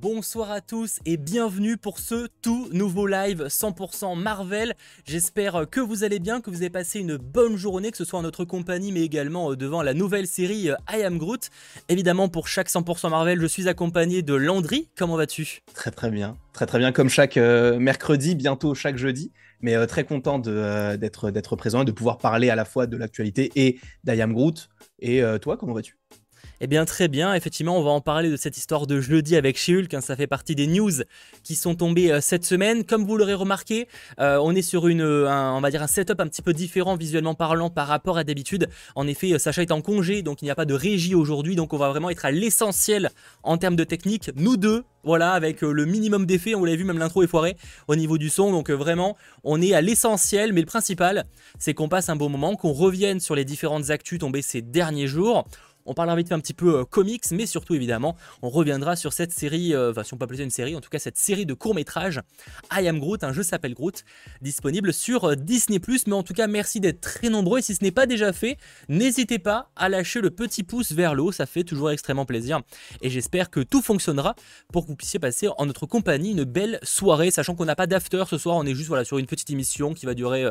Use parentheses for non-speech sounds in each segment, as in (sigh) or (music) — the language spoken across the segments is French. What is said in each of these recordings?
Bonsoir à tous et bienvenue pour ce tout nouveau live 100% Marvel. J'espère que vous allez bien, que vous avez passé une bonne journée, que ce soit en notre compagnie mais également euh, devant la nouvelle série euh, I Am Groot. Évidemment pour chaque 100% Marvel, je suis accompagné de Landry. Comment vas-tu? Très très bien, très très bien comme chaque euh, mercredi, bientôt chaque jeudi. Mais très content d'être présent et de pouvoir parler à la fois de l'actualité et d'I Am Groot. Et toi, comment vas-tu? Eh bien très bien, effectivement on va en parler de cette histoire de jeudi avec She-Hulk, hein, ça fait partie des news qui sont tombées euh, cette semaine. Comme vous l'aurez remarqué, euh, on est sur une, un, on va dire un setup un petit peu différent visuellement parlant par rapport à d'habitude. En effet, euh, Sacha est en congé, donc il n'y a pas de régie aujourd'hui, donc on va vraiment être à l'essentiel en termes de technique. Nous deux, voilà, avec le minimum d'effets, on l'avez vu, même l'intro est foirée au niveau du son, donc vraiment, on est à l'essentiel, mais le principal, c'est qu'on passe un bon moment, qu'on revienne sur les différentes actus tombées ces derniers jours. On parlera vite fait un petit peu euh, comics, mais surtout évidemment, on reviendra sur cette série, euh, enfin si on peut appeler ça une série, en tout cas cette série de courts-métrages, I Am Groot, un jeu s'appelle Groot, disponible sur euh, Disney+. Mais en tout cas, merci d'être très nombreux, et si ce n'est pas déjà fait, n'hésitez pas à lâcher le petit pouce vers le haut, ça fait toujours extrêmement plaisir. Et j'espère que tout fonctionnera pour que vous puissiez passer en notre compagnie une belle soirée, sachant qu'on n'a pas d'after ce soir, on est juste voilà, sur une petite émission qui va durer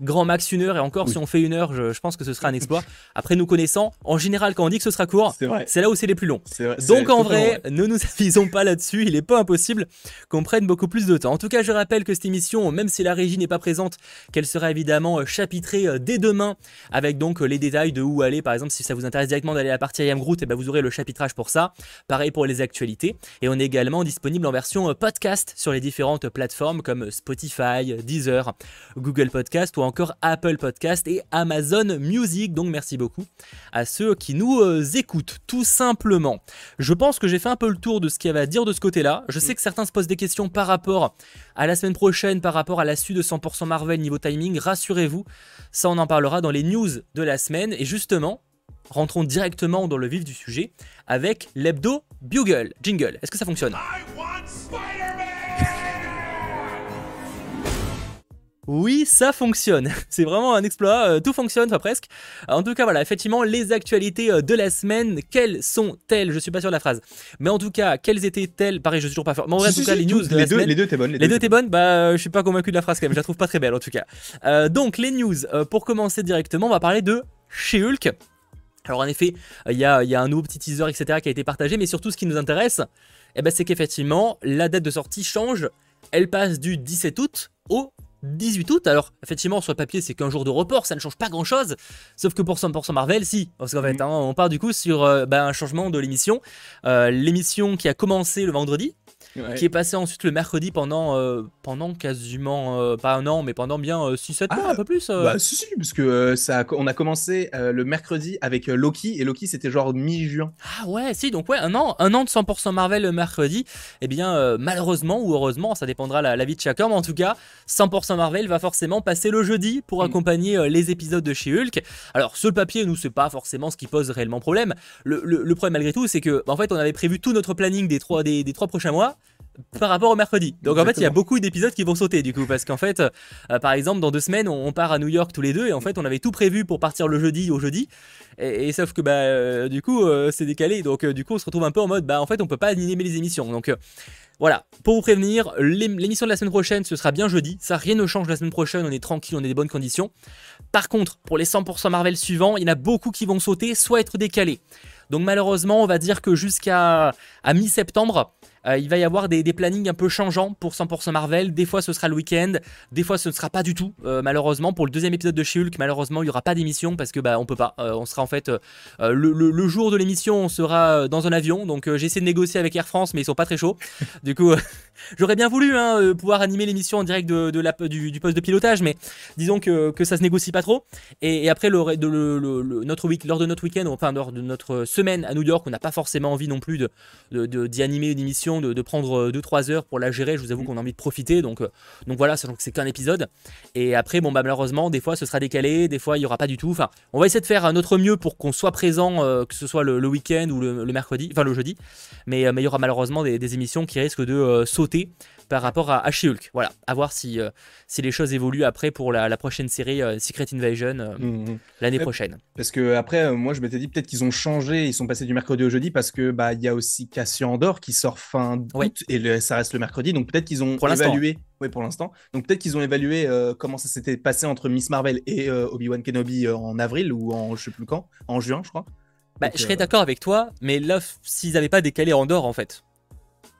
grand max une heure, et encore si on fait une heure, je, je pense que ce sera un (laughs) exploit. Après nous connaissant, en général quand on que ce sera court, c'est là où c'est les plus longs. Donc en vrai, ne nous (laughs) avisons pas là-dessus, il est pas impossible qu'on prenne beaucoup plus de temps. En tout cas, je rappelle que cette émission, même si la régie n'est pas présente, qu'elle sera évidemment euh, chapitrée euh, dès demain avec donc euh, les détails de où aller. Par exemple, si ça vous intéresse directement d'aller à la partie I Am Groot, et eh ben vous aurez le chapitrage pour ça. Pareil pour les actualités. Et on est également disponible en version podcast sur les différentes plateformes comme Spotify, Deezer, Google Podcast ou encore Apple Podcast et Amazon Music. Donc merci beaucoup à ceux qui nous écoute, tout simplement. Je pense que j'ai fait un peu le tour de ce qu'il y avait à dire de ce côté-là. Je sais que certains se posent des questions par rapport à la semaine prochaine, par rapport à la suite de 100% Marvel niveau timing. Rassurez-vous, ça on en parlera dans les news de la semaine. Et justement, rentrons directement dans le vif du sujet avec l'hebdo Bugle. Jingle, est-ce que ça fonctionne? Oui, ça fonctionne. (laughs) C'est vraiment un exploit. Euh, tout fonctionne, enfin presque. En tout cas, voilà, effectivement, les actualités euh, de la semaine, quelles sont-elles? Je suis pas sûr de la phrase. Mais en tout cas, quelles étaient-elles? Pareil, je suis toujours pas fort. en tout cas, les news de les la deux, semaine. Les deux étaient bonnes. Les, deux étaient bonnes. Bah, je suis pas convaincu de la phrase quand même. Je la trouve pas très belle en tout cas. Euh, donc, les news. pour commencer directement, on va parler de chez Hulk. Alors, en effet, il y a, un nouveau petit teaser, etc., qui a été partagé. Mais surtout, ce qui nous intéresse, eh ben, c'est qu'effectivement, la date de sortie change. Elle passe du 17 août au 18 août. Alors, effectivement, sur le papier, c'est qu'un jour de report, ça ne change pas grand chose. Sauf que pour 100% Marvel, si. Parce qu'en fait, hein, on part du coup sur euh, bah, un changement de l'émission. Euh, l'émission qui a commencé le vendredi, qui est passé ensuite le mercredi pendant, euh, pendant quasiment, euh, pas un an, mais pendant bien 6-7 euh, mois, ah, un peu plus. Bah si, si, parce que ça, on a commencé le mercredi avec Loki, et Loki c'était genre mi-juin. Ah ouais, si, donc ouais, un an, un an de 100% Marvel le mercredi. Et eh bien, malheureusement ou heureusement, ça dépendra la, la vie de chacun, mais en tout cas, 100% Marvel va forcément passer le jeudi pour mm. accompagner les épisodes de chez Hulk. Alors, sur le papier, nous, c'est pas forcément ce qui pose réellement problème. Le, le, problème malgré tout, c'est que, en fait, on avait prévu tout notre planning des trois, des, des trois prochains mois par rapport au mercredi. Donc en fait, il y a beaucoup d'épisodes qui vont sauter du coup, parce qu'en fait, euh, par exemple, dans deux semaines, on, part à New York tous les deux, et en fait, on avait tout prévu pour partir le jeudi au jeudi, et, sauf que bah, euh, du coup, euh, c'est décalé, donc du coup, on se retrouve un peu en mode, bah en fait, on peut pas animer les émissions. Donc voilà, pour vous prévenir, l'émission de la semaine prochaine, ce sera bien jeudi, ça rien ne change la semaine prochaine, on est tranquille, on est des bonnes conditions. Par contre, pour les 100% Marvel suivants, il y en a beaucoup qui vont sauter, soit être décalés. Donc malheureusement, on va dire que jusqu'à mi-septembre, euh, il va y avoir des, plannings un peu changeants pour 100% Marvel. Des fois, ce sera le week-end. Des fois, ce ne sera pas du tout. Euh, malheureusement, pour le deuxième épisode de She-Hulk, malheureusement, il n'y aura pas d'émission parce que bah, on peut pas. Euh, on sera en fait le, jour de l'émission, on sera dans un avion. Donc, j'ai essayé de négocier avec Air France, mais ils sont pas très chauds. du coup, j'aurais bien voulu hein, pouvoir animer l'émission en direct de, la, du, poste de pilotage, mais disons que, que ça se négocie pas trop. Et, après, le, de, notre week, lors de notre week-end, enfin lors de notre semaine à New York, on n'a pas forcément envie non plus d'y animer une émission de, prendre 2-3 heures pour la gérer. Je vous avoue mm. qu'on a envie de profiter. Donc, euh, donc voilà, sachant que c'est qu'un épisode. Et après, bon, bah, malheureusement, des fois ce sera décalé, des fois il n'y aura pas du tout. Enfin, on va essayer de faire notre mieux pour qu'on soit présent, euh, que ce soit le, week-end ou le, mercredi, enfin le jeudi. Mais, euh, mais il y aura malheureusement des, émissions qui risquent de sauter par rapport à, She-Hulk. Voilà, à voir si, euh, si les choses évoluent après pour la, prochaine série euh, Secret Invasion euh, mmh, mmh. l'année prochaine. Parce que après, moi je m'étais dit peut-être qu'ils ont changé, ils sont passés du mercredi au jeudi parce que bah il y a aussi Cassian Andor qui sort fin août et ça reste le mercredi. Donc peut-être qu'ils ont évalué. Oui, pour l'instant. Donc peut-être qu'ils ont évalué euh, comment ça s'était passé entre Miss Marvel et euh, Obi-Wan Kenobi euh, en avril ou en je sais plus quand, en juin, je crois. Bah, je serais d'accord avec toi, mais là, s'ils n'avaient pas décalé Andorre, en fait.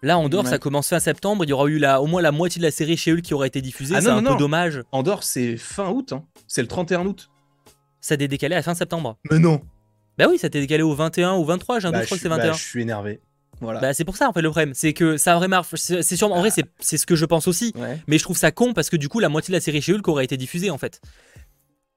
Là, Andorre, ça commence fin septembre. Il y aura eu la, au moins la moitié de la série chez eux qui aurait été diffusée. Ah c'est un peu dommage. Andorre, c'est fin août. Hein. C'est le 31 août. Ça a décalé à fin septembre. Mais non. Bah oui, ça t'est décalé au 21 ou 23, j'ai un doute, je crois que c'est 21. Bah, je suis énervé. Voilà. Bah, c'est pour ça en fait le problème, c'est que ça aurait marre. C'est sûrement en vrai ah. c'est ce que je pense aussi, mais je trouve ça con parce que du coup la moitié de la série chez Hulk aurait été diffusée en fait.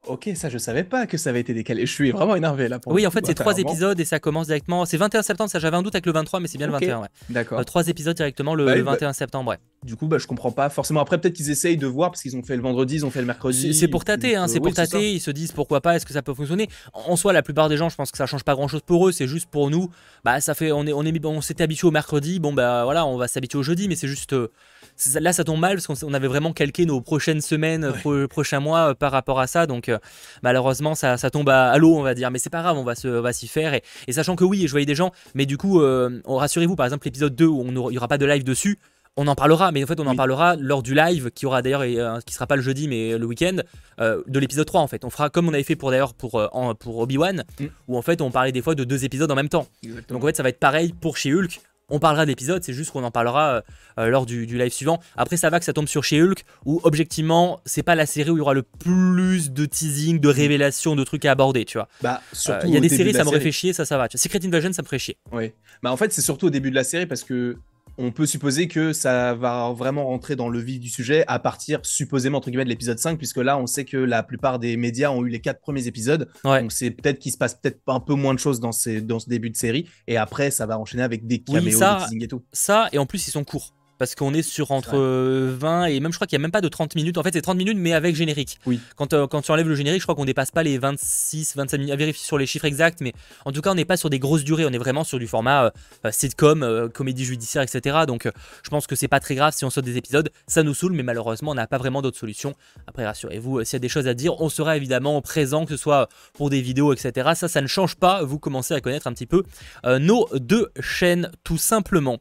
Ok, ça je savais pas que ça avait été décalé. Je suis vraiment énervé là. Pour oui, en fait, c'est trois épisodes et ça commence directement. C'est 21 septembre, ça j'avais un doute avec le 23, mais c'est bien le 21. Ouais. D'accord. Euh, trois épisodes directement le, 21 bah, bah, septembre. Ouais. Du coup, bah, je comprends pas forcément. Après, peut-être qu'ils essayent de voir parce qu'ils ont fait le vendredi, ils ont fait le mercredi. C'est pour tâter, hein, c'est pour tâter. Ils se disent pourquoi pas, est-ce que ça peut fonctionner. En soi, la plupart des gens, je pense que ça change pas grand chose pour eux. C'est juste pour nous. Bah, ça fait, on est, on est, on s'était habitué au mercredi. Bon, bah voilà, on va s'habituer au jeudi, mais c'est juste. Euh, là, ça tombe mal parce qu'on avait vraiment calqué nos prochaines semaines, prochains mois euh, par rapport à ça. Donc, euh, malheureusement, ça, tombe à, l'eau, on va dire. Mais c'est pas grave, on va s'y faire. Et, sachant que oui, je voyais des gens, mais du coup, euh, rassurez-vous, par exemple, l'épisode 2 où il n'y aura pas de live dessus on en parlera, mais en fait, on en parlera lors du live qui aura d'ailleurs, qui sera pas le jeudi, mais le week-end, de l'épisode 3 en fait. On fera comme on avait fait pour d'ailleurs pour, pour Obi-Wan, mm. où en fait on parlait des fois de deux épisodes en même temps. Donc en fait, ça va être pareil pour chez Hulk on parlera d'épisodes, c'est juste qu'on en parlera euh, euh, lors du, live suivant. Après, ça va que ça tombe sur chez Hulk, où objectivement, c'est pas la série où il y aura le plus de teasing, de révélations, de trucs à aborder, tu vois. Bah, euh, il y a des séries, ça me fait chier, ça, ça va. Secret Invasion, ça me ferait chier. Oui. Bah, en fait, c'est surtout au début de la série parce que on peut supposer que ça va vraiment rentrer dans le vif du sujet à partir supposément entre guillemets de l'épisode 5 puisque là on sait que la plupart des médias ont eu les quatre premiers épisodes. Donc c'est peut-être qu'il se passe peut-être un peu moins de choses dans, ces, dans ce début de série. Et après ça va enchaîner avec des caméos, des et tout. Ça et en plus ils sont courts parce qu'on est sur entre 20 et même je crois qu'il n'y a même pas de 30 minutes. En fait, c'est 30 minutes, mais avec générique. Oui. Quand, euh, quand tu enlèves le générique, je crois qu'on dépasse pas les 26, 25 minutes. À vérifier sur les chiffres exacts, mais en tout cas, on n'est pas sur des grosses durées. On est vraiment sur du format euh, euh, sitcom, comédie judiciaire, etc. Donc, je pense que c'est pas très grave si on saute des épisodes. Ça nous saoule, mais malheureusement, on n'a pas vraiment d'autres solutions. Après, rassurez-vous, s'il y a des choses à dire, on sera évidemment présent, que ce soit pour des vidéos, etc. Ça, ça ne change pas. Vous commencez à connaître un petit peu nos deux chaînes, tout simplement.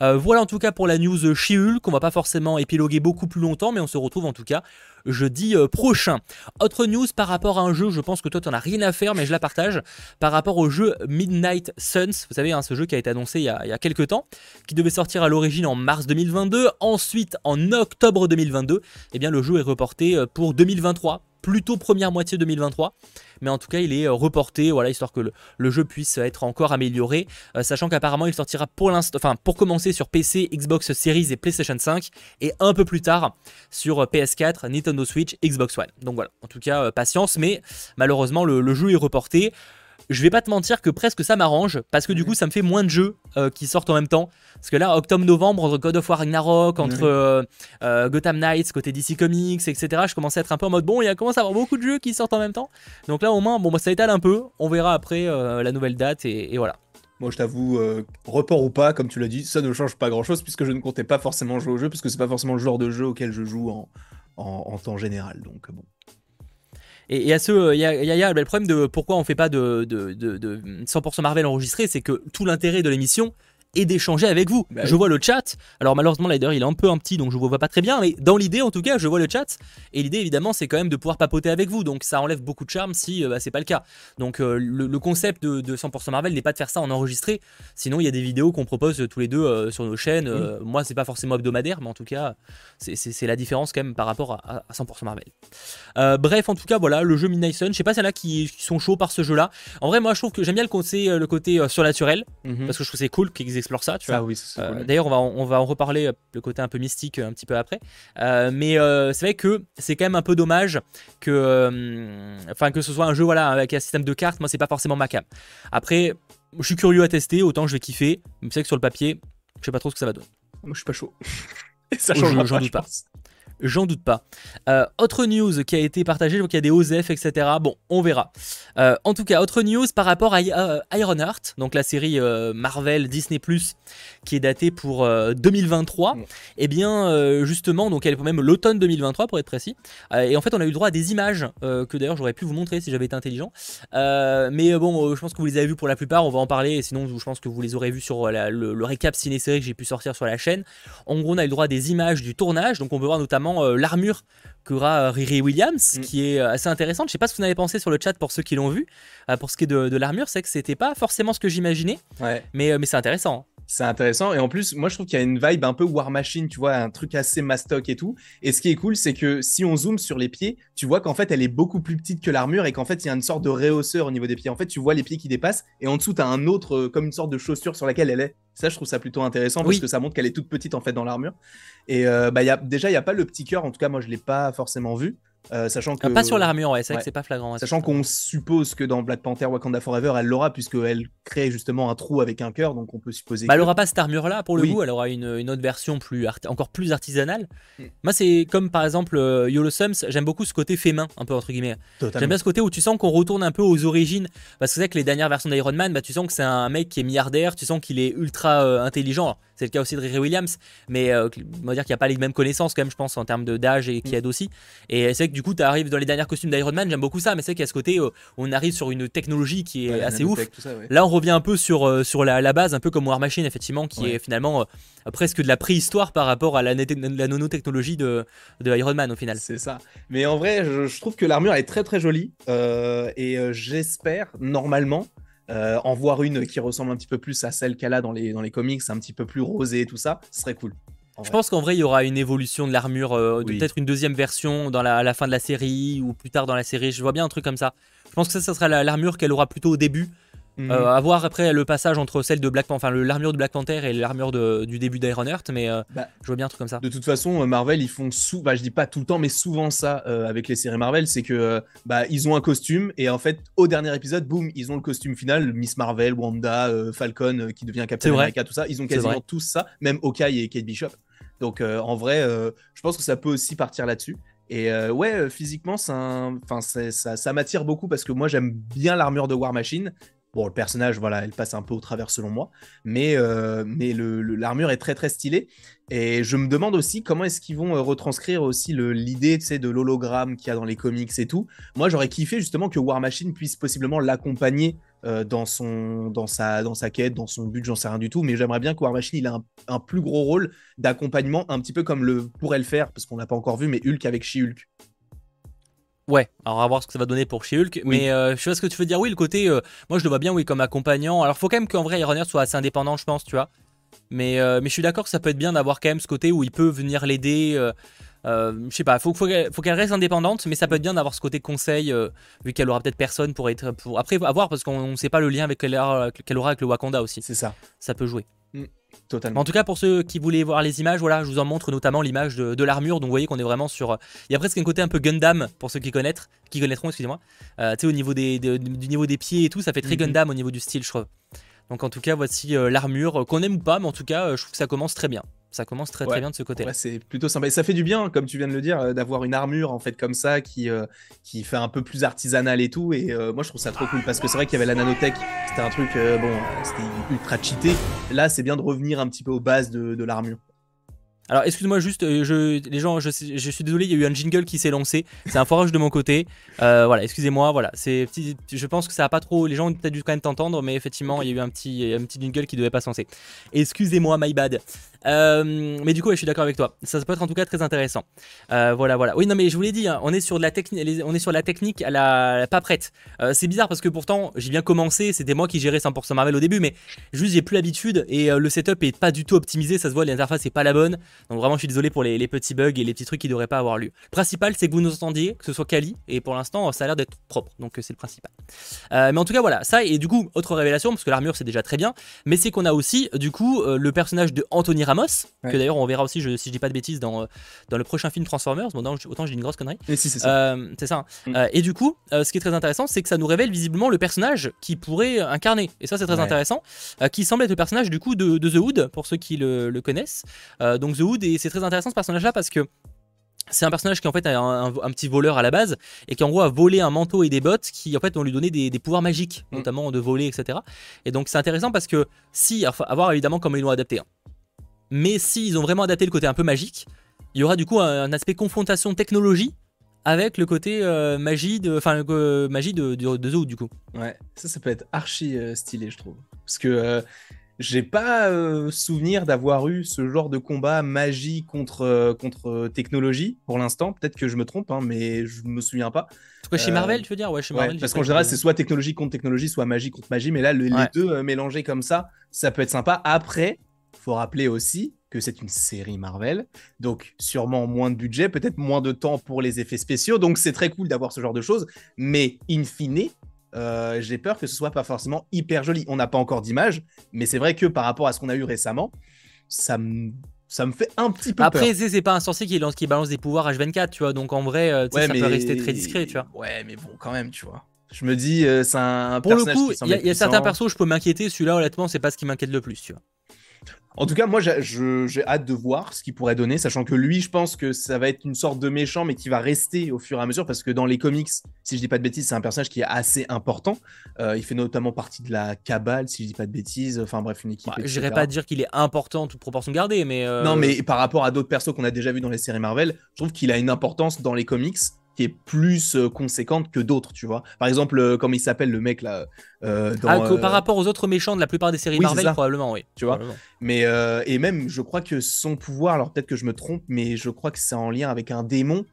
voilà en tout cas pour la news She-Hulk. On va pas forcément épiloguer beaucoup plus longtemps, mais on se retrouve en tout cas jeudi euh, prochain. Autre news par rapport à un jeu, je pense que toi tu n'en as rien à faire, mais je la partage, par rapport au jeu Midnight Suns, vous savez, hein, ce jeu qui a été annoncé il y a, il quelques temps, qui devait sortir à l'origine en mars 2022, ensuite en octobre 2022, et eh bien le jeu est reporté euh, pour 2023 plutôt première moitié 2023. Mais en tout cas, il est euh, reporté, voilà, histoire que le, jeu puisse être encore amélioré. Euh, sachant qu'apparemment, il sortira pour l'instant, pour commencer sur PC, Xbox Series et PlayStation 5, et un peu plus tard sur euh, PS4, Nintendo Switch, Xbox One. Donc voilà, en tout cas, patience, mais malheureusement, le jeu est reporté je vais pas te mentir que presque ça m'arrange parce que du coup ça me fait moins de jeux euh, qui sortent en même temps. Parce que là, octobre-novembre, entre God of War Ragnarok, entre euh, euh, Gotham Knights, côté DC Comics, etc., je commençais à être un peu en mode bon, il y a commencé à avoir beaucoup de jeux qui sortent en même temps. Donc là, au moins, bon, bah, ça étale un peu. On verra après la nouvelle date et, voilà. Moi, je t'avoue, report ou pas, comme tu l'as dit, ça ne change pas grand chose puisque je ne comptais pas forcément jouer au jeu, puisque c'est pas forcément le genre de jeu auquel je joue en, en temps général. Donc bon. Et, à ce, il y a, le problème de pourquoi on fait pas de, de, de 100% Marvel enregistré, c'est que tout l'intérêt de l'émission, et d'échanger avec vous. Bah je vois le chat. Alors malheureusement, Lider, il est un peu un petit, donc je vous vois pas très bien. Mais dans l'idée, en tout cas, je vois le chat. Et l'idée, évidemment, c'est quand même de pouvoir papoter avec vous. Donc ça enlève beaucoup de charme si euh, bah, c'est pas le cas. Donc euh, le, concept de, 100% Marvel n'est pas de faire ça en enregistré. Sinon, il y a des vidéos qu'on propose tous les deux euh, sur nos chaînes. moi, c'est pas forcément hebdomadaire, mais en tout cas, c'est la différence quand même par rapport à, 100% Marvel. bref, en tout cas, voilà, le jeu Midnight Sun. Je sais pas s'il y en a qui, sont chauds par ce jeu-là. En vrai, moi, je trouve que j'aime bien le côté, le côté surnaturel. Mhm. Parce que je trouve c'est cool qu'ils explore ça, tu vois. Euh, d'ailleurs, on va, on va en reparler euh, le côté un peu mystique euh, un petit peu après. mais c'est vrai que c'est quand même un peu dommage que, enfin, que ce soit un jeu voilà avec un système de cartes. Moi, c'est pas forcément ma cam. Après, je suis curieux à tester, autant je vais kiffer. Mais c'est vrai que sur le papier, je sais pas trop ce que ça va donner. Moi, je suis pas chaud. (laughs) ça change J'en doute pas. J'en doute pas. Euh, autre news qui a été partagée, donc il y a des OZF, etc. Bon, on verra. Euh, en tout cas, autre news par rapport à euh, Ironheart, donc la série Marvel Disney Plus qui est datée pour 2023. Et eh bien, justement, donc elle est même l'automne 2023 pour être précis. et en fait, on a eu le droit à des images que d'ailleurs j'aurais pu vous montrer si j'avais été intelligent. mais bon, je pense que vous les avez vues pour la plupart. On va en parler. Et sinon, je pense que vous les aurez vues sur le, le, récap ciné-série que j'ai pu sortir sur la chaîne. En gros, on a eu le droit à des images du tournage. Donc, on peut voir notamment euh, l'armure qu'aura euh, Riri Williams, mm. qui est euh, assez intéressante. Je sais pas ce que vous en avez pensé sur le chat pour ceux qui l'ont vu. pour ce qui est de, l'armure, c'est que c'était pas forcément ce que j'imaginais, mais, mais c'est intéressant. C'est intéressant. Et en plus, moi, je trouve qu'il y a une vibe un peu War Machine, tu vois, un truc assez mastoc et tout. Et ce qui est cool, c'est que si on zoome sur les pieds, tu vois qu'en fait, elle est beaucoup plus petite que l'armure et qu'en fait, il y a une sorte de réhausseur au niveau des pieds. En fait, tu vois les pieds qui dépassent et en dessous, tu as un autre, comme une sorte de chaussure sur laquelle elle est. Ça, je trouve ça plutôt intéressant parce que ça montre qu'elle est toute petite en fait dans l'armure. Et euh, bah, y a, déjà, il n'y a pas le petit cœur. En tout cas, moi, je ne l'ai pas forcément vu. Euh, sachant que, pas sur l'armure, ouais, c'est vrai que c'est pas flagrant. sachant qu'on suppose que dans Black Panther Wakanda Forever, elle l'aura, puisqu'elle crée justement un trou avec un cœur, donc on peut supposer. Bah, Elle aura pas cette armure-là, pour le coup, elle aura une, une autre version plus encore plus artisanale. Mm. Moi, c'est comme par exemple euh, Yolo Sums, j'aime beaucoup ce côté fait main, un peu entre guillemets. J'aime bien ce côté où tu sens qu'on retourne un peu aux origines, parce que c'est vrai que les dernières versions d'Iron Man, bah, tu sens que c'est un mec qui est milliardaire, tu sens qu'il est ultra euh, intelligent. C'est le cas aussi de Riri Williams, mais on va dire qu'il n'y a pas les mêmes connaissances quand même, je pense, en termes d'âge et qui mm. aide aussi. Et c'est que du coup, tu arrives dans les derniers costumes d'Iron Man, j'aime beaucoup ça, mais c'est qu'il y a ce côté, où on arrive sur une technologie qui est assez ouf. Là, on revient un peu sur, euh, sur la, base, un peu comme War Machine, effectivement, qui est finalement euh, presque de la préhistoire par rapport à la, la nanotechnologie de, de, Iron Man au final. C'est ça. Mais en vrai, je, trouve que l'armure est très très jolie euh, et j'espère normalement. en voir une qui ressemble un petit peu plus à celle qu'elle a dans les, dans les comics, un petit peu plus rosée et tout ça, ce serait cool. Je pense qu'en vrai, il y aura une évolution de l'armure, euh, peut-être une deuxième version dans la, à la fin de la série ou plus tard dans la série. Je vois bien un truc comme ça. Je pense que ça, ça sera l'armure qu'elle aura plutôt au début. Euh, à voir après le passage entre celle de Black Panther, enfin l'armure de Black Panther et l'armure du début d'Iron Heart, mais euh, bah, je vois bien un truc comme ça. De toute façon, Marvel, ils font souvent, bah, je dis pas tout le temps, mais souvent ça avec les séries Marvel, c'est que bah, ils ont un costume et en fait, au dernier épisode, boum, ils ont le costume final, Miss Marvel, Wanda, Falcon qui devient Captain America, tout ça, ils ont quasiment tous ça, même Hawkeye et Kate Bishop. Donc euh, en vrai, euh, je pense que ça peut aussi partir là-dessus. Et euh, ouais, physiquement, ça, m'attire beaucoup parce que moi j'aime bien l'armure de War Machine. Bon, le personnage, voilà, elle passe un peu au travers selon moi, mais, mais l'armure est très très stylée. Et je me demande aussi comment est-ce qu'ils vont retranscrire aussi l'idée de l'hologramme qu'il y a dans les comics et tout. Moi, j'aurais kiffé justement que War Machine puisse possiblement l'accompagner euh, dans, son, dans, sa, dans sa quête, dans son but, j'en sais rien du tout, mais j'aimerais bien que War Machine il a un, plus gros rôle d'accompagnement, un petit peu comme le pourrait le faire, parce qu'on l'a pas encore vu, mais Hulk avec She-Hulk. Ouais, alors on va voir ce que ça va donner pour She-Hulk, mais euh, je sais ce que tu veux dire. Oui, le côté, euh, moi je le vois bien, oui, comme accompagnant. Alors faut quand même qu'en vrai Iron soit assez indépendant, je pense, tu vois. Mais, mais je suis d'accord que ça peut être bien d'avoir quand même ce côté où il peut venir l'aider. Euh, je sais pas, faut, faut, qu'elle reste indépendante, mais ça peut être bien d'avoir ce côté conseil, euh, vu qu'elle aura peut-être personne pour être. Pour... Après, à voir, parce qu'on ne sait pas le lien qu'elle aura, aura, avec le Wakanda aussi. C'est ça. Ça peut jouer. Mm, totalement. En tout cas, pour ceux qui voulaient voir les images, voilà, je vous en montre notamment l'image de, l'armure. Donc, vous voyez qu'on est vraiment sur. Il y a presque un côté un peu Gundam pour ceux qui connaissent, qui connaîtront, excusez-moi. Euh, tu sais, au niveau des, du niveau des pieds et tout, ça fait très mm-hmm. Gundam au niveau du style, je trouve. Donc, en tout cas, voici l'armure qu'on aime ou pas, mais en tout cas, je trouve que ça commence très bien ça commence très très bien de ce côté. Ouais, c'est plutôt sympa. Et ça fait du bien, comme tu viens de le dire, euh, d'avoir une armure en fait comme ça qui, euh, qui fait un peu plus artisanal et tout. Et euh, moi je trouve ça trop cool parce que c'est vrai qu'il y avait la nanotech, c'était un truc, bon, c'était ultra cheaté. Là c'est bien de revenir un petit peu aux bases de, de l'armure. Alors excuse-moi juste, euh, je, les gens, je, je, suis désolé, il y a eu un jingle qui s'est lancé. C'est un forage de mon côté. Euh, voilà, excusez-moi. Voilà, c'est. Je pense que ça a pas trop. Les gens ont peut-être dû quand même t'entendre, mais effectivement, il y a eu un petit, un petit jingle qui devait pas se lancer. Excusez-moi, my bad. Euh, mais du coup, je suis d'accord avec toi. Ça, peut être en tout cas très intéressant. voilà, voilà. Oui, non, mais je vous l'ai dit, hein, on est sur de la technique, on est sur la technique à la, pas prête. c'est bizarre parce que pourtant, j'ai bien commencé. C'était moi qui gérais 100% Marvel au début, mais juste j'ai plus l'habitude et le setup est pas du tout optimisé. Ça se voit, l'interface est pas la bonne. Donc vraiment, je suis désolé pour les, petits bugs et les petits trucs qui devraient pas avoir lieu. Le principal, c'est que vous nous entendiez, que ce soit quali, et pour l'instant, ça a l'air d'être propre, donc euh, c'est le principal. Euh, mais en tout cas, voilà, ça, et du coup, autre révélation, parce que l'armure, c'est déjà très bien, mais c'est qu'on a aussi, du coup, euh, le personnage de Anthony Ramos, que d'ailleurs, on verra aussi, je, si je dis pas de bêtises, dans, dans le prochain film Transformers. Bon, autant je dis une grosse connerie. si, c'est ça. c'est ça. Hein. Mm. et du coup, ce qui est très intéressant, c'est que ça nous révèle visiblement le personnage qui pourrait incarner. Et ça, c'est très intéressant. qui semble être le personnage, du coup, de, The Hood, pour ceux qui le, le connaissent. donc, The Hood, et c'est très intéressant ce personnage-là parce que c'est un personnage qui en fait est un, petit voleur à la base et qui en gros a volé un manteau et des bottes qui en fait ont lui donné des, pouvoirs magiques, mm. notamment de voler, etc. Et donc c'est intéressant parce que si, enfin, à voir évidemment comment ils l'ont adapté, hein. Mais s'ils ont vraiment adapté le côté un peu magique, il y aura du coup un, aspect confrontation technologie avec le côté euh, magie de enfin euh, magie de, de, Zoo du coup. Ouais, ça ça peut être archi euh, stylé je trouve. Parce que j'ai pas souvenir d'avoir eu ce genre de combat magie contre, contre technologie pour l'instant. Peut-être que je me trompe, hein, mais je me souviens pas. En tout cas, chez Marvel, tu veux dire? Ouais, chez Marvel. parce qu'en général, c'est soit technologie contre technologie, soit magie contre magie. Mais là, les deux mélangés comme ça, ça peut être sympa. Après, faut rappeler aussi que c'est une série Marvel, donc sûrement moins de budget, peut-être moins de temps pour les effets spéciaux, donc c'est très cool d'avoir ce genre de choses, mais in fine, euh, j'ai peur que ce soit pas forcément hyper joli. On n'a pas encore d'image, mais c'est vrai que par rapport à ce qu'on a eu récemment, ça me ça me fait un petit peu Après, c'est pas un sorcier qui, lance, qui balance des pouvoirs H24, tu vois. Donc en vrai, euh, ça peut rester très discret, tu vois. Ouais, mais bon, quand même, tu vois. Je me dis, euh, c'est un Pour le coup, il y, a certains persos, je peux m'inquiéter. Celui-là, honnêtement, c'est pas ce qui m'inquiète le plus, tu vois. En tout cas, moi, j'ai hâte de voir ce qu'il pourrait donner, sachant que lui, je pense que ça va être une sorte de méchant, mais qui va rester au fur et à mesure, parce que dans les comics, si je dis pas de bêtises, c'est un personnage qui est assez important. Euh, il fait notamment partie de la cabale, si je dis pas de bêtises. Enfin bref, une équipe. Bah, je n'irais pas dire qu'il est important, toute proportion gardée, mais. Euh, non, mais par rapport à d'autres persos qu'on a déjà vus dans les séries Marvel, je trouve qu'il a une importance dans les comics qui est plus euh, conséquente que d'autres, tu vois. Par exemple, euh, comme il s'appelle le mec là. Euh, ah, par rapport aux autres méchants de la plupart des séries Marvel, probablement, oui. Tu vois. Mais et même, je crois que son pouvoir, alors peut-être que je me trompe, mais je crois que c'est en lien avec un démon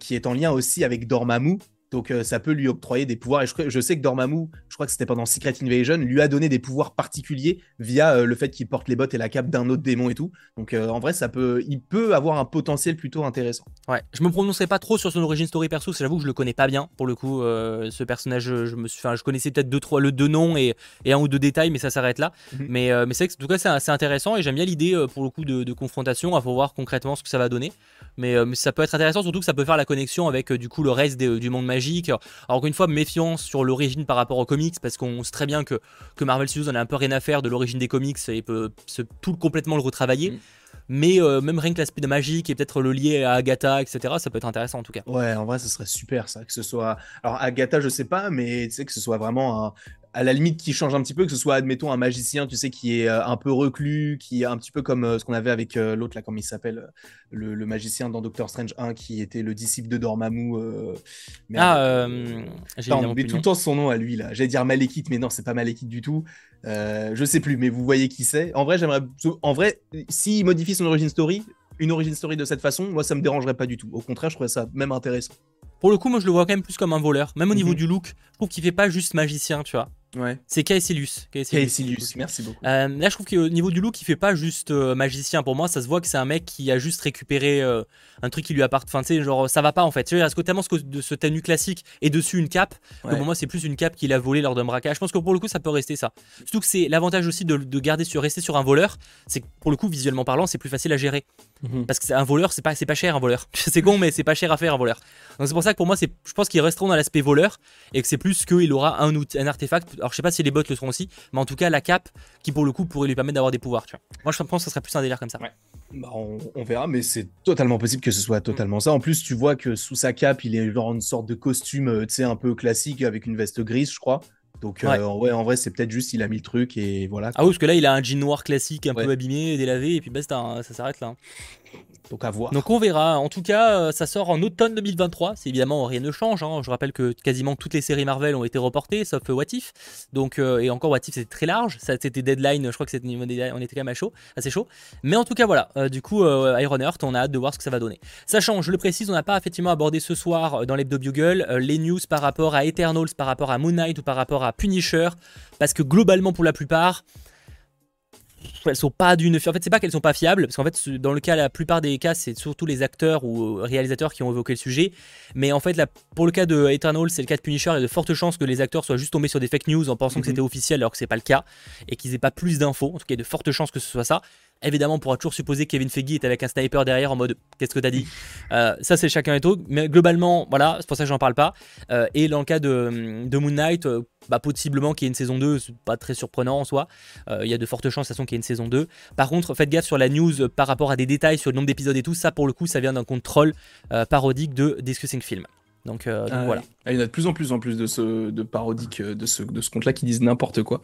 qui est en lien aussi avec Dormammu. Donc euh, ça peut lui octroyer des pouvoirs. Et je, sais que Dormammu, je crois que c'était pendant Secret Invasion, lui a donné des pouvoirs particuliers via euh, le fait qu'il porte les bottes et la cape d'un autre démon et tout. Donc euh, en vrai, ça peut, il peut avoir un potentiel plutôt intéressant. Ouais, je me prononcerai pas trop sur son origine story perso, j'avoue que je le connais pas bien pour le coup. ce personnage, je me suis, je connaissais peut-être deux trois le deux noms et, et, un ou deux détails, mais ça s'arrête là. Mhm. Mais mais c'est en tout cas c'est assez intéressant et j'aime bien l'idée pour le coup de, confrontation. Il faut voir concrètement ce que ça va donner. Mais, ça peut être intéressant, surtout que ça peut faire la connexion avec du coup le reste du monde magique. Alors, encore une fois, méfiance sur l'origine par rapport aux comics, parce qu'on sait très bien que, que Marvel Studios en a un peu rien à faire de l'origine des comics et peut tout complètement le retravailler. Mm. Mais euh, même rien que l'aspect de magique et peut-être le lier à Agatha, etc., ça peut être intéressant en tout cas. Ouais, en vrai, ce serait super ça, que ce soit. Alors, Agatha, je sais pas, mais tu sais, que ce soit vraiment un, à la limite qui change un petit peu, que ce soit, admettons, un magicien, tu sais, qui est euh, un peu reclus, qui est un petit peu comme euh, ce qu'on avait avec euh, l'autre, là, comme il s'appelle, le, magicien dans Doctor Strange 1, qui était le disciple de Dormammu. ah, j'ai oublié tout le temps son nom à lui, là. J'allais dire Malekith, mais non, c'est pas Malekith du tout. je sais plus, mais vous voyez qui c'est. En vrai, j'aimerais. En vrai, s'il modifie son origin story, une origin story de cette façon, moi, ça me dérangerait pas du tout. Au contraire, je trouverais ça même intéressant. Pour le coup, moi, je le vois quand même plus comme un voleur. Même au niveau mhm. du look, je trouve qu'il fait pas juste magicien, tu vois. Ouais. C'est Caecilius. Caecilius, merci beaucoup. Euh, là, je trouve qu'au niveau du look, il fait pas juste euh, magicien. Pour moi, ça se voit que c'est un mec qui a juste récupéré euh, un truc qui lui appartient. Enfin, tu sais, genre, ça va pas en fait. Tu vois, ce tellement de ce tenue classique et dessus une cape. Que pour moi, c'est plus une cape qu'il a volée lors d'un braquage. Je pense que pour le coup, ça peut rester ça. Surtout que c'est l'avantage aussi de, garder sur rester sur un voleur. C'est que pour le coup, visuellement parlant, c'est plus facile à gérer. Mhm. Parce que un voleur, c'est pas, pas cher un voleur. (laughs) c'est con, mais c'est pas cher à faire un voleur. Donc c'est pour ça que pour moi, je pense qu'ils resteront dans l'aspect voleur et que c'est plus qu'il aura un, un artefact. Alors je sais pas si les bots le seront aussi, mais en tout cas la cape qui pour le coup pourrait lui permettre d'avoir des pouvoirs. Tu vois. Moi je pense que ce serait plus un délire comme ça. Bah, on, verra, mais c'est totalement possible que ce soit totalement ça. En plus, tu vois que sous sa cape, il est genre une sorte de costume, euh, tu sais, un peu classique avec une veste grise, je crois. Donc euh, ouais. en vrai, c'est peut-être juste il a mis le truc et voilà. Ah oui, parce que là, il a un jean noir classique, un peu abîmé, délavé, et puis basta, hein, ça s'arrête là. Donc à voir. Donc on verra. En tout cas, euh, ça sort en automne 2023. C'est évidemment rien ne change. Hein. Je rappelle que quasiment toutes les séries Marvel ont été reportées, sauf What If. Donc euh, et encore What If c'était très large. C'était Deadline. Je crois que c'était on était quand même chaud, assez chaud. Mais en tout cas voilà. Euh, du coup Iron Heart, on a hâte de voir ce que ça va donner. Sachant, je le précise, on n'a pas effectivement abordé ce soir dans l'hebdo Bugle les news par rapport à Eternals, par rapport à Moon Knight ou par rapport à Punisher, parce que globalement pour la plupart elles sont pas d'une. En fait, c'est pas qu'elles sont pas fiables, parce qu'en fait, dans le cas, la plupart des cas, c'est surtout les acteurs ou réalisateurs qui ont évoqué le sujet. Mais en fait, là, pour le cas de Eternal, c'est le cas de Punisher, il y a de fortes chances que les acteurs soient juste tombés sur des fake news en pensant que mhm. c'était officiel alors que c'est pas le cas et qu'ils aient pas plus d'infos. En tout cas, il y a de fortes chances que ce soit ça. Évidemment, on pourra toujours supposer que Kevin Feige est avec un sniper derrière en mode qu'est-ce que t'as dit? Euh, Ça, c'est chacun et tout. Mais globalement, voilà, c'est pour ça que j'en parle pas. Euh, et dans le cas de, de Moon Knight, euh, bah, possiblement qu'il y ait une saison 2, c'est pas très surprenant en soi. Il y a de fortes chances, de façon, qu'il y ait une saison 2. Par contre, faites gaffe sur la news par rapport à des détails sur le nombre d'épisodes et tout. Ça, pour le coup, ça vient d'un contrôle parodique de Discussing Film. Donc, ah voilà. Ah, il y en a de plus en plus en plus de, ce, de parodiques de ce, de ce compte-là qui disent n'importe quoi.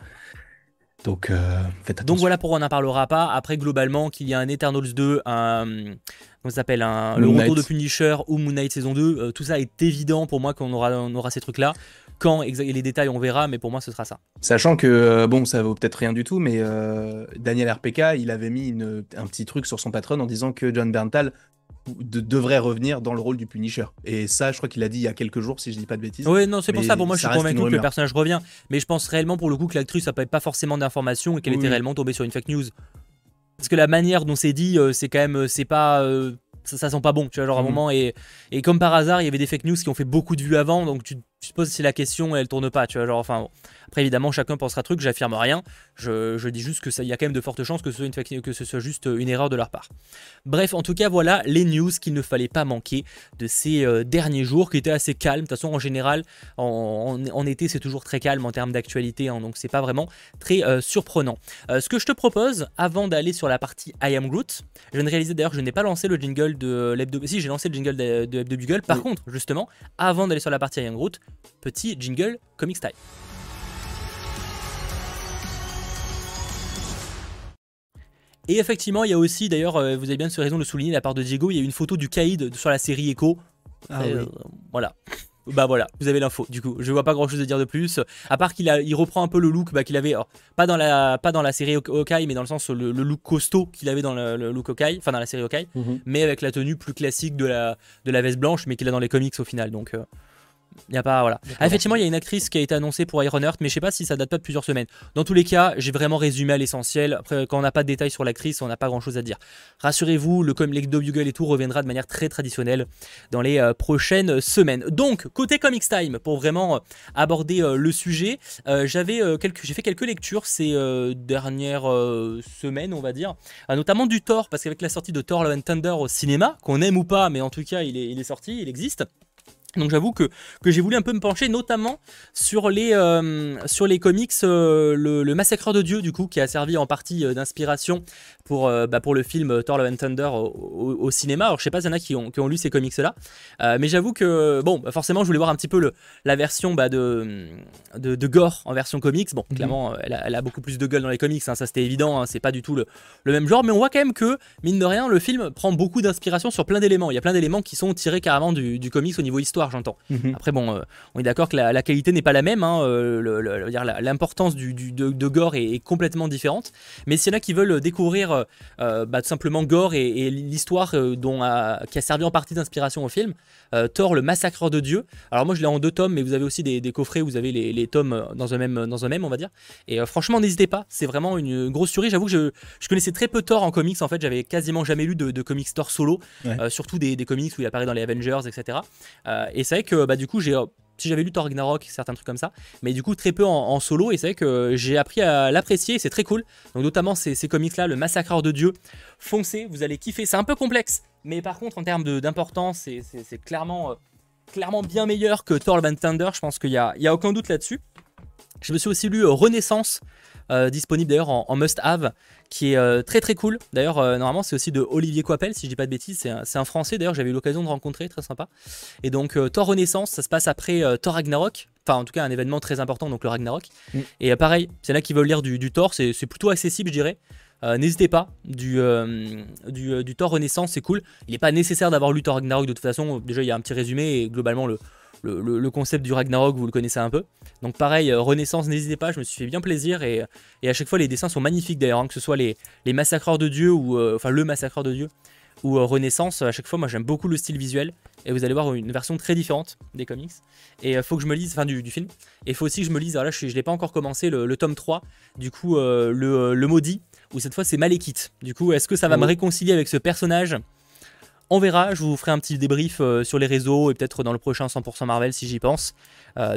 Donc, euh, faites attention. Donc voilà pourquoi on n'en parlera pas. Après, globalement, qu'il y a un Eternals 2, un. Comment ça s'appelle un, Le retour de Punisher ou Moon Knight saison 2, euh, tout ça est évident pour moi qu'on aura, on aura ces trucs-là. Quand les détails, on verra, mais pour moi, ce sera ça. Sachant que, euh, bon, ça vaut peut-être rien du tout, mais Daniel RPK, il avait mis un petit truc sur son patron en disant que John Berntal devrait revenir dans le rôle du Punisher. Et ça, je crois qu'il a dit il y a quelques jours, si je dis pas de bêtises. Oui, non, c'est pour ça, pour moi, je suis convaincu que le personnage revient. Mais je pense réellement, pour le coup, que l'actrice n'a pas forcément d'informations et qu'elle était réellement tombée sur une fake news. Parce que la manière dont c'est dit, euh, c'est quand même, euh, c'est pas. Euh, ça, sent pas bon, tu vois, genre à un mhm. moment. Et, et comme par hasard, il y avait des fake news qui ont fait beaucoup de vues avant, donc tu je suppose si la question elle tourne pas, tu vois, genre enfin Après évidemment chacun pensera truc, j'affirme rien, je, dis juste que ça, il y a quand même de fortes chances que ce, soit une, que ce soit juste une erreur de leur part. Bref, en tout cas voilà les news qu'il ne fallait pas manquer de ces euh, derniers jours qui étaient assez calmes. De toute façon en général en, été c'est toujours très calme en termes d'actualité, hein, donc c'est pas vraiment très euh, surprenant. Euh, ce que je te propose avant d'aller sur la partie I Am Groot, je viens de réaliser d'ailleurs que je n'ai pas lancé le jingle de l'hebdo, si j'ai lancé le jingle de, de Bugle. Par contre justement avant d'aller sur la partie I Am Groot petit jingle comic style. Et effectivement, il y a aussi, d'ailleurs, euh, vous avez bien raison de le souligner, la part de Diego, il y a une photo du Kaïd sur la série Echo. Ah euh, voilà. Bah voilà, vous avez l'info. Du coup, je vois pas grand chose à dire de plus. À part qu'il il reprend un peu le look bah, qu'il avait, pas dans la, pas dans la série Hawkeye, mais dans le sens le, look costaud qu'il avait dans le, look Hawkeye, enfin dans la série Hawkeye, mhm. mais avec la tenue plus classique de la, de la veste blanche, mais qu'il a dans les comics au final. Donc, euh, il y a pas voilà. Ah, effectivement, il y a une actrice qui a été annoncée pour Ironheart, mais je sais pas si ça date pas de plusieurs semaines. Dans tous les cas, j'ai vraiment résumé à l'essentiel. Après, quand on n'a pas de détails sur l'actrice, on n'a pas grand chose à dire. Rassurez-vous, le comic Bugle et tout reviendra de manière très traditionnelle dans les euh, prochaines semaines. Donc, côté Comics Time, pour vraiment euh, aborder euh, le sujet, j'avais quelques, j'ai fait quelques lectures ces dernières semaines, on va dire, notamment du Thor, parce qu'avec la sortie de Thor Love and Thunder au cinéma, qu'on aime ou pas, mais en tout cas, il est, il est sorti, il existe. Donc j'avoue que, que j'ai voulu un peu me pencher notamment sur les, euh, sur les comics, euh, le, le, Massacreur de Dieu du coup, qui a servi en partie euh, d'inspiration pour, bah, pour le film Thor Love and Thunder au, cinéma. Alors je sais pas s'il y en a qui ont, qui ont lu ces comics là, mais j'avoue que bon, bah, forcément je voulais voir un petit peu le, la version bah, de, de, Gore en version comics. Bon, mhm. clairement elle a, elle a, beaucoup plus de gueule dans les comics, hein, ça c'était évident, hein, c'est pas du tout le, le, même genre, mais on voit quand même que, mine de rien, le film prend beaucoup d'inspiration sur plein d'éléments. Il y a plein d'éléments qui sont tirés carrément du, du comics au niveau histoire j'entends. Mhm. Après, bon, euh, on est d'accord que la, qualité n'est pas la même. Hein, euh, l'importance du, de, Gore est, complètement différente. Mais s'il y en a qui veulent découvrir euh, bah, tout simplement Gore et, l'histoire dont qui a servi en partie d'inspiration au film, Thor, le massacreur de Dieu. Alors moi, je l'ai en deux tomes, mais vous avez aussi des, coffrets où vous avez les, tomes dans un même, dans un même, on va dire. Et franchement, n'hésitez pas. C'est vraiment une grosse tuerie. J'avoue que je, connaissais très peu Thor en comics. En fait, j'avais quasiment jamais lu de, comics Thor solo, surtout des, des, comics où il apparaît dans les Avengers, etc. et c'est vrai que bah, du coup, j'ai euh, si j'avais lu Thor Ragnarok, certains trucs comme ça, mais du coup très peu en, solo, et c'est vrai que j'ai appris à l'apprécier, c'est très cool. Donc notamment ces, comics-là, le Massacreur de Dieu, foncez, vous allez kiffer. C'est un peu complexe, mais par contre en termes d'importance, c'est clairement, euh, clairement bien meilleur que Thor Love Thunder, je pense qu'il n'y a, y a aucun doute là-dessus. Je me suis aussi lu euh, disponible d'ailleurs en, must-have, qui est euh, très très cool. D'ailleurs, euh, normalement, c'est aussi de Olivier Coipel, si je dis pas de bêtises. C'est un, français, d'ailleurs, j'avais eu l'occasion de rencontrer, très sympa. Et donc, Thor Renaissance, ça se passe après Thor Ragnarok. Enfin, en tout cas, un événement très important, donc le Ragnarok. Mm. Et pareil, c'est là qui veulent lire du, Thor, c'est plutôt accessible, je dirais. N'hésitez pas, du, du, du, Thor Renaissance, c'est cool. Il n'est pas nécessaire d'avoir lu Thor Ragnarok de toute façon. Déjà, il y a un petit résumé et globalement, le, le, concept du Ragnarok, vous le connaissez un peu. Donc pareil, euh, Renaissance, n'hésitez pas, je me suis fait bien plaisir et, à chaque fois les dessins sont magnifiques d'ailleurs, hein, que ce soit les, les massacreurs de Dieu ou euh, enfin le massacreur de Dieu ou euh, Renaissance, à chaque fois moi j'aime beaucoup le style visuel et vous allez voir une version très différente des comics et il faut que je me lise, enfin du, film, et il faut aussi que je me lise, alors là je, ne l'ai pas encore commencé, le, tome 3, du coup le, maudit, où cette fois c'est Malekith. Du coup est-ce que ça va me oh. réconcilier avec ce personnage On verra, je vous ferai un petit débrief sur les réseaux et peut-être dans le prochain 100% Marvel si j'y pense.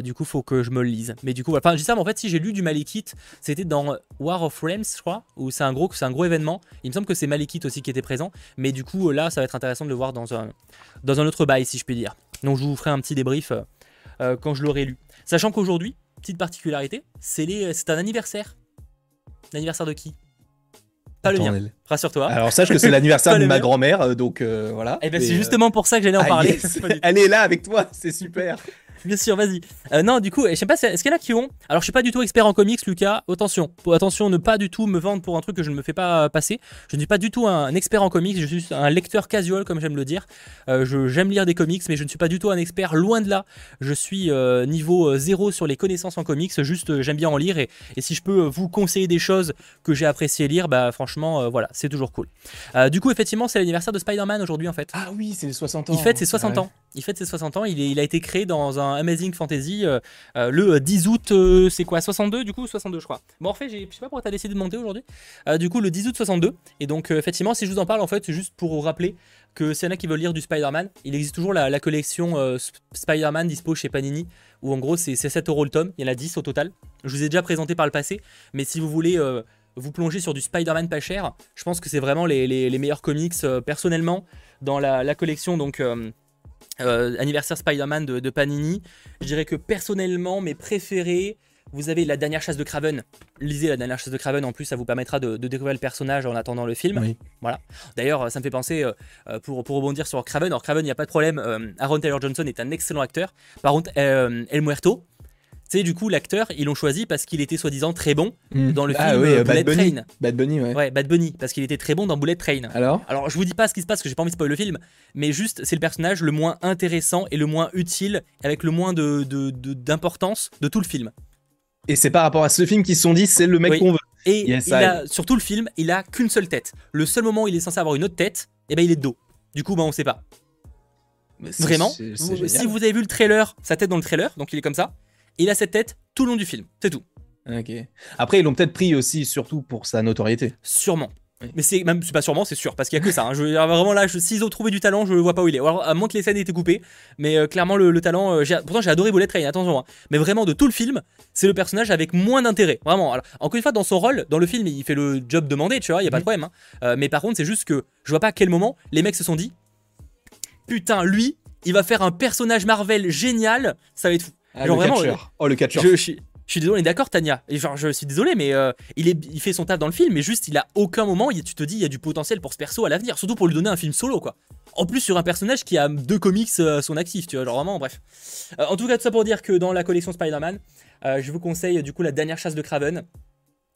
du coup, faut que je me le lise. Mais du coup, enfin, je dis ça, en fait, si j'ai lu du Malekith, c'était dans War of Realms, je crois, où c'est un gros, un gros événement. Il me semble que c'est Malekith aussi qui était présent, mais du coup, là, ça va être intéressant de le voir dans un, dans un autre bail, si je puis dire. Donc, je vous ferai un petit débrief quand je l'aurai lu. Sachant qu'aujourd'hui, petite particularité, c'est un anniversaire. L'anniversaire de qui? Pas le mien. Rassure-toi. Alors sache que c'est (laughs) l'anniversaire de ma grand-mère, euh, donc euh, voilà. Et eh ben c'est justement pour ça que j'allais en ah, parler. (laughs) Elle est là avec toi, c'est super. Bien sûr, vas-y. Euh, non, du coup, je sais pas, est-ce qu'il y en a qui ont. Alors, je suis pas du tout expert en comics, Lucas. Attention, attention, ne pas du tout me vendre pour un truc que je ne me fais pas passer. Je ne suis pas du tout un, expert en comics. Je suis un lecteur casual, comme j'aime le dire. Euh, j'aime lire des comics, mais je ne suis pas du tout un expert. Loin de là. Je suis euh, niveau zéro sur les connaissances en comics. Juste, j'aime bien en lire et, si je peux vous conseiller des choses que j'ai apprécié lire, bah franchement, voilà, c'est toujours cool. du coup, effectivement, c'est l'anniversaire de Spider-Man aujourd'hui, en fait. Ah oui, c'est les 60 ans. Il fête ses 60 ans. Il fête ses 60 ans. Il, a été créé dans un Amazing Fantasy euh, euh, le 10 août, euh, c'est quoi 62 du coup 62 je crois. Bon en fait, je sais pas pourquoi t'as décidé de monter aujourd'hui. du coup le 10 août 62. Et donc effectivement si je vous en parle en fait c'est juste pour vous rappeler que s'il y en a qui veulent lire du Spider-Man, il existe toujours la, collection Spider-Man dispo chez Panini, où en gros c'est 7 euros le tome, il y en a 10 au total. Je vous ai déjà présenté par le passé, mais si vous voulez vous plonger sur du Spider-Man pas cher, je pense que c'est vraiment les, meilleurs comics personnellement dans la, collection donc anniversaire Spider-Man de, Panini. Je dirais que personnellement, mes préférés, vous avez la dernière chasse de Craven. Lisez la dernière chasse de Craven, en plus ça vous permettra de, découvrir le personnage en attendant le film. Voilà. D'ailleurs, ça me fait penser, euh, euh, pour, pour, rebondir sur Craven, alors Craven, il n'y a pas de problème, Aaron Taylor Johnson est un excellent acteur. Par contre, El Muerto, tu sais, du coup, l'acteur, ils l'ont choisi parce qu'il était soi-disant très bon hmm. dans le ah film euh, Bullet Train. Bad Bunny, ouais. Ouais, Bad Bunny, parce qu'il était très bon dans Bullet Train. Alors Alors, je vous dis pas ce qui se passe, parce que j'ai pas envie de spoiler le film, mais juste, c'est le personnage le moins intéressant et le moins utile, avec le moins d'importance de, de, tout le film. Et c'est par rapport à ce film qu'ils se sont dit, c'est le mec qu'on veut. Et il a, sur tout le film, il a qu'une seule tête. Le seul moment où il est censé avoir une autre tête, et eh ben il est de dos. Du coup, ben on sait pas. Vraiment. Si vous avez vu le trailer, sa tête dans le trailer, donc il est comme ça. Il a cette tête tout le long du film, c'est tout. Ok. Après, ils l'ont peut-être pris aussi, surtout pour sa notoriété. Sûrement. Mais c'est même pas sûrement, c'est sûr, parce qu'il y a que ça. Hein. Je vraiment là, s'ils ont trouvé du talent, je vois pas où il est. Alors, à moins que les scènes aient été coupées, mais euh, clairement le, talent. Euh, pourtant, j'ai adoré Bullet Train, attention. Hein. Mais vraiment, de tout le film, c'est le personnage avec moins d'intérêt. Vraiment. Alors, encore une fois, dans son rôle, dans le film, il fait le job demandé, tu vois, il y a pas de problème. Hein. Euh, mais par contre, c'est juste que je vois pas à quel moment les mecs se sont dit, putain, lui, il va faire un personnage Marvel génial, ça va être fou. Ah, le vraiment, oh, le catcheur. Je, je, suis désolé, d'accord, Tania. Et genre, je suis désolé, mais euh, il, est, il fait son taf dans le film, mais juste, il a aucun moment, tu te dis, il y a du potentiel pour ce perso à l'avenir, surtout pour lui donner un film solo, quoi. En plus, sur un personnage qui a deux comics euh, son actif, tu vois, genre vraiment, bref. Euh, en tout cas, tout ça pour dire que dans la collection Spider-Man, je vous conseille du coup la dernière chasse de Craven.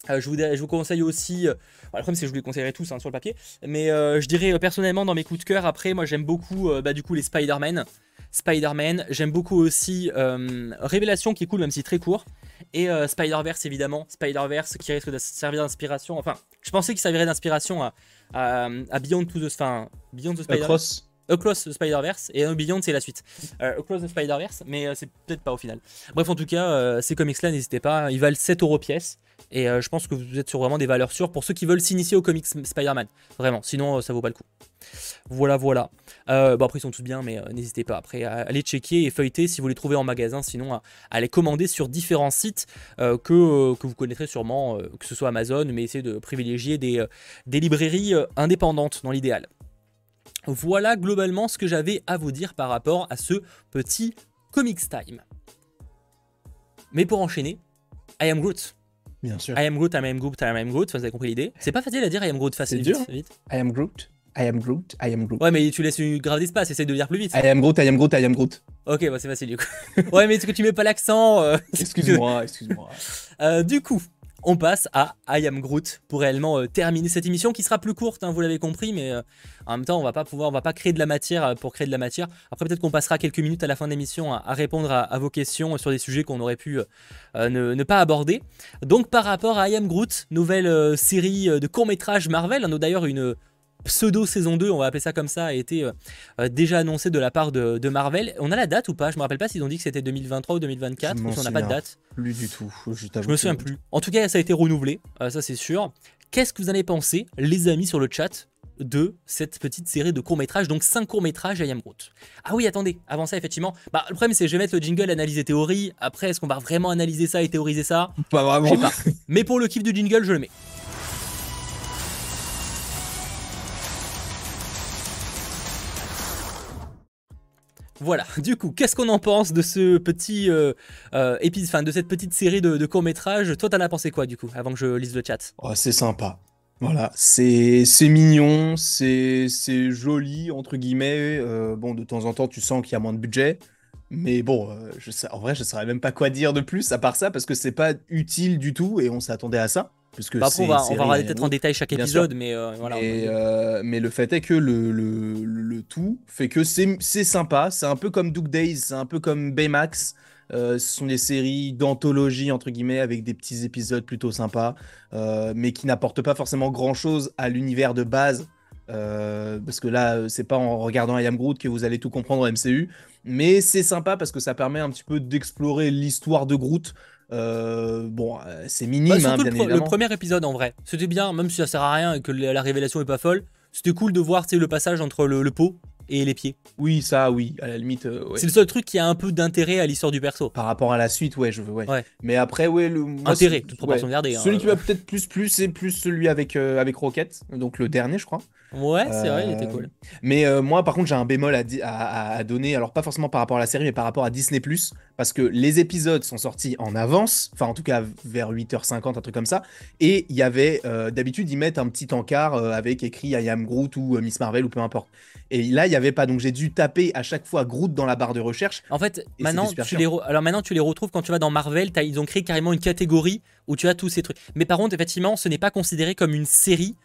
je, vous, je, vous, conseille aussi, le problème c'est que je vous les conseillerais tous hein, sur le papier, mais je dirais personnellement dans mes coups de cœur, après moi j'aime beaucoup bah, du coup les Spider-Man, Spider-Man. J'aime beaucoup aussi euh, Révélation qui est cool, même si très court. Et euh, Spider-Verse, évidemment. Spider-Verse qui risque de servir d'inspiration. Enfin, je pensais qu'il servirait d'inspiration à, à, Beyond to the, enfin, Beyond the Spider-Verse. Across the Spider-Verse et Beyond c'est la suite. Euh, Across the Spider-Verse, mais c'est peut-être pas au final. Bref, en tout cas, ces comics-là, n'hésitez pas, ils valent 7 euros pièce. Et je pense que vous êtes sur vraiment des valeurs sûres pour ceux qui veulent s'initier aux comics Spider-Man. Vraiment, sinon ça vaut pas le coup. Voilà, voilà. Euh, bon, après, ils sont tous bien, mais euh, n'hésitez pas après à checker et feuilleter si vous les trouvez en magasin, sinon à, commander sur différents sites euh, que, vous connaîtrez sûrement, que ce soit Amazon, mais essayez de privilégier des librairies indépendantes dans l'idéal. Voilà globalement ce que j'avais à vous dire par rapport à ce petit Comics Time. Mais pour enchaîner, I am Groot. Bien sûr. I am Groot, I am Groot, I am Groot. vous avez compris l'idée. C'est pas facile à dire I am Groot facile. C'est dur. Vite. I am Groot. I am Groot, I am Groot. Ouais, mais tu laisses une grave d'espace, essaye de lire plus vite. I am Groot, I am Groot, I am Groot. Ok, bah c'est facile du coup. ouais, mais est-ce que tu mets pas l'accent euh, Excuse-moi, excuse-moi. Euh, du coup, on passe à I am Groot pour réellement euh, terminer cette émission qui sera plus courte, hein, vous l'avez compris, mais en même temps, on va pas pouvoir, on va pas créer de la matière pour créer de la matière. Après, peut-être qu'on passera quelques minutes à la fin de l'émission à, répondre à, vos questions sur des sujets qu'on aurait pu ne, pas aborder. Donc, par rapport à I am Groot, nouvelle série de courts métrages Marvel, on a d'ailleurs une pseudo saison 2, on va appeler ça comme ça, a été euh, euh, déjà annoncé de la part de, Marvel. On a la date ou pas? Je me rappelle pas s'ils ont dit que c'était 2023 ou 2024, je on n'a pas de date. Plus du tout. Je, je me souviens plus. En tout cas, ça a été renouvelé, euh, ça c'est sûr. Qu'est-ce que vous en avez pensé, les amis sur le chat de cette petite série de courts-métrages, donc 5 courts-métrages à Yam Groot. Ah oui, attendez, avant ça, effectivement, bah, le problème c'est que je vais mettre le jingle analyser théorie. Après, est-ce qu'on va vraiment analyser ça et théoriser ça? Pas vraiment. Pas. Mais pour le kiff du jingle, je le mets. Voilà, (laughs) du coup, qu'est-ce qu'on en pense de ce petit euh, euh, épisode, de cette petite série de, courts-métrages? Toi, t'en as pensé quoi du coup, avant que je lise le chat? Oh, c'est sympa. Voilà, c'est mignon, c'est joli entre guillemets. Euh, bon, de temps en temps, tu sens qu'il y a moins de budget, mais bon, je en vrai, je saurais même pas quoi dire de plus à part ça parce que c'est pas utile du tout et on s'attendait à ça. Parce que Bah, après, on va, on regarder peut-être en détail chaque épisode, mais euh, voilà. Et, euh, mais le fait est que le, le, le tout fait que c'est sympa. C'est un peu comme Duke Days, c'est un peu comme Baymax. Euh, ce sont des séries d'anthologie, entre guillemets, avec des petits épisodes plutôt sympas, mais qui n'apportent pas forcément grand-chose à l'univers de base. Parce que là, c'est pas en regardant I Am Groot que vous allez tout comprendre au MCU. Mais c'est sympa parce que ça permet un petit peu d'explorer l'histoire de Groot. Euh, bon, euh, c'est Bah, minime, hein, surtout bien le, premier épisode en vrai. C'était bien, même si ça sert à rien et que la la révélation est pas folle. C'était cool de voir le passage entre le, le pot et les pieds. Oui, ça, oui, à la limite. euh, ouais. C'est le seul truc qui a un peu d'intérêt à l'histoire du perso. Par rapport à la suite, ouais, je veux, ouais. Ouais. Mais après, ouais, le moi, Intérêt, toute proportion ouais. gardée, hein. Celui qui m'a peut-être plus plu, c'est plus celui avec euh, avec Rocket, donc le dernier, je crois. Ouais, c'est vrai, il était Euh, cool. Mais moi, par contre, j'ai un bémol à, à, à- donner. Alors, pas forcément par rapport à la série, mais par rapport à Disney parce que les épisodes sont sortis en avance, enfin, en tout cas, vers 8h50, un truc comme ça. Et il y avait, d'habitude, ils mettent un petit encart avec écrit I am Groot ou Miss Marvel ou peu importe. Et là, il n'y avait pas. Donc, j'ai dû taper à chaque fois Groot dans la barre de recherche. En fait, maintenant tu, les re- Alors maintenant, tu les retrouves quand tu vas dans Marvel. Ils ont créé carrément une catégorie où tu as tous ces trucs. Mais par contre, effectivement, ce n'est pas considéré comme une série.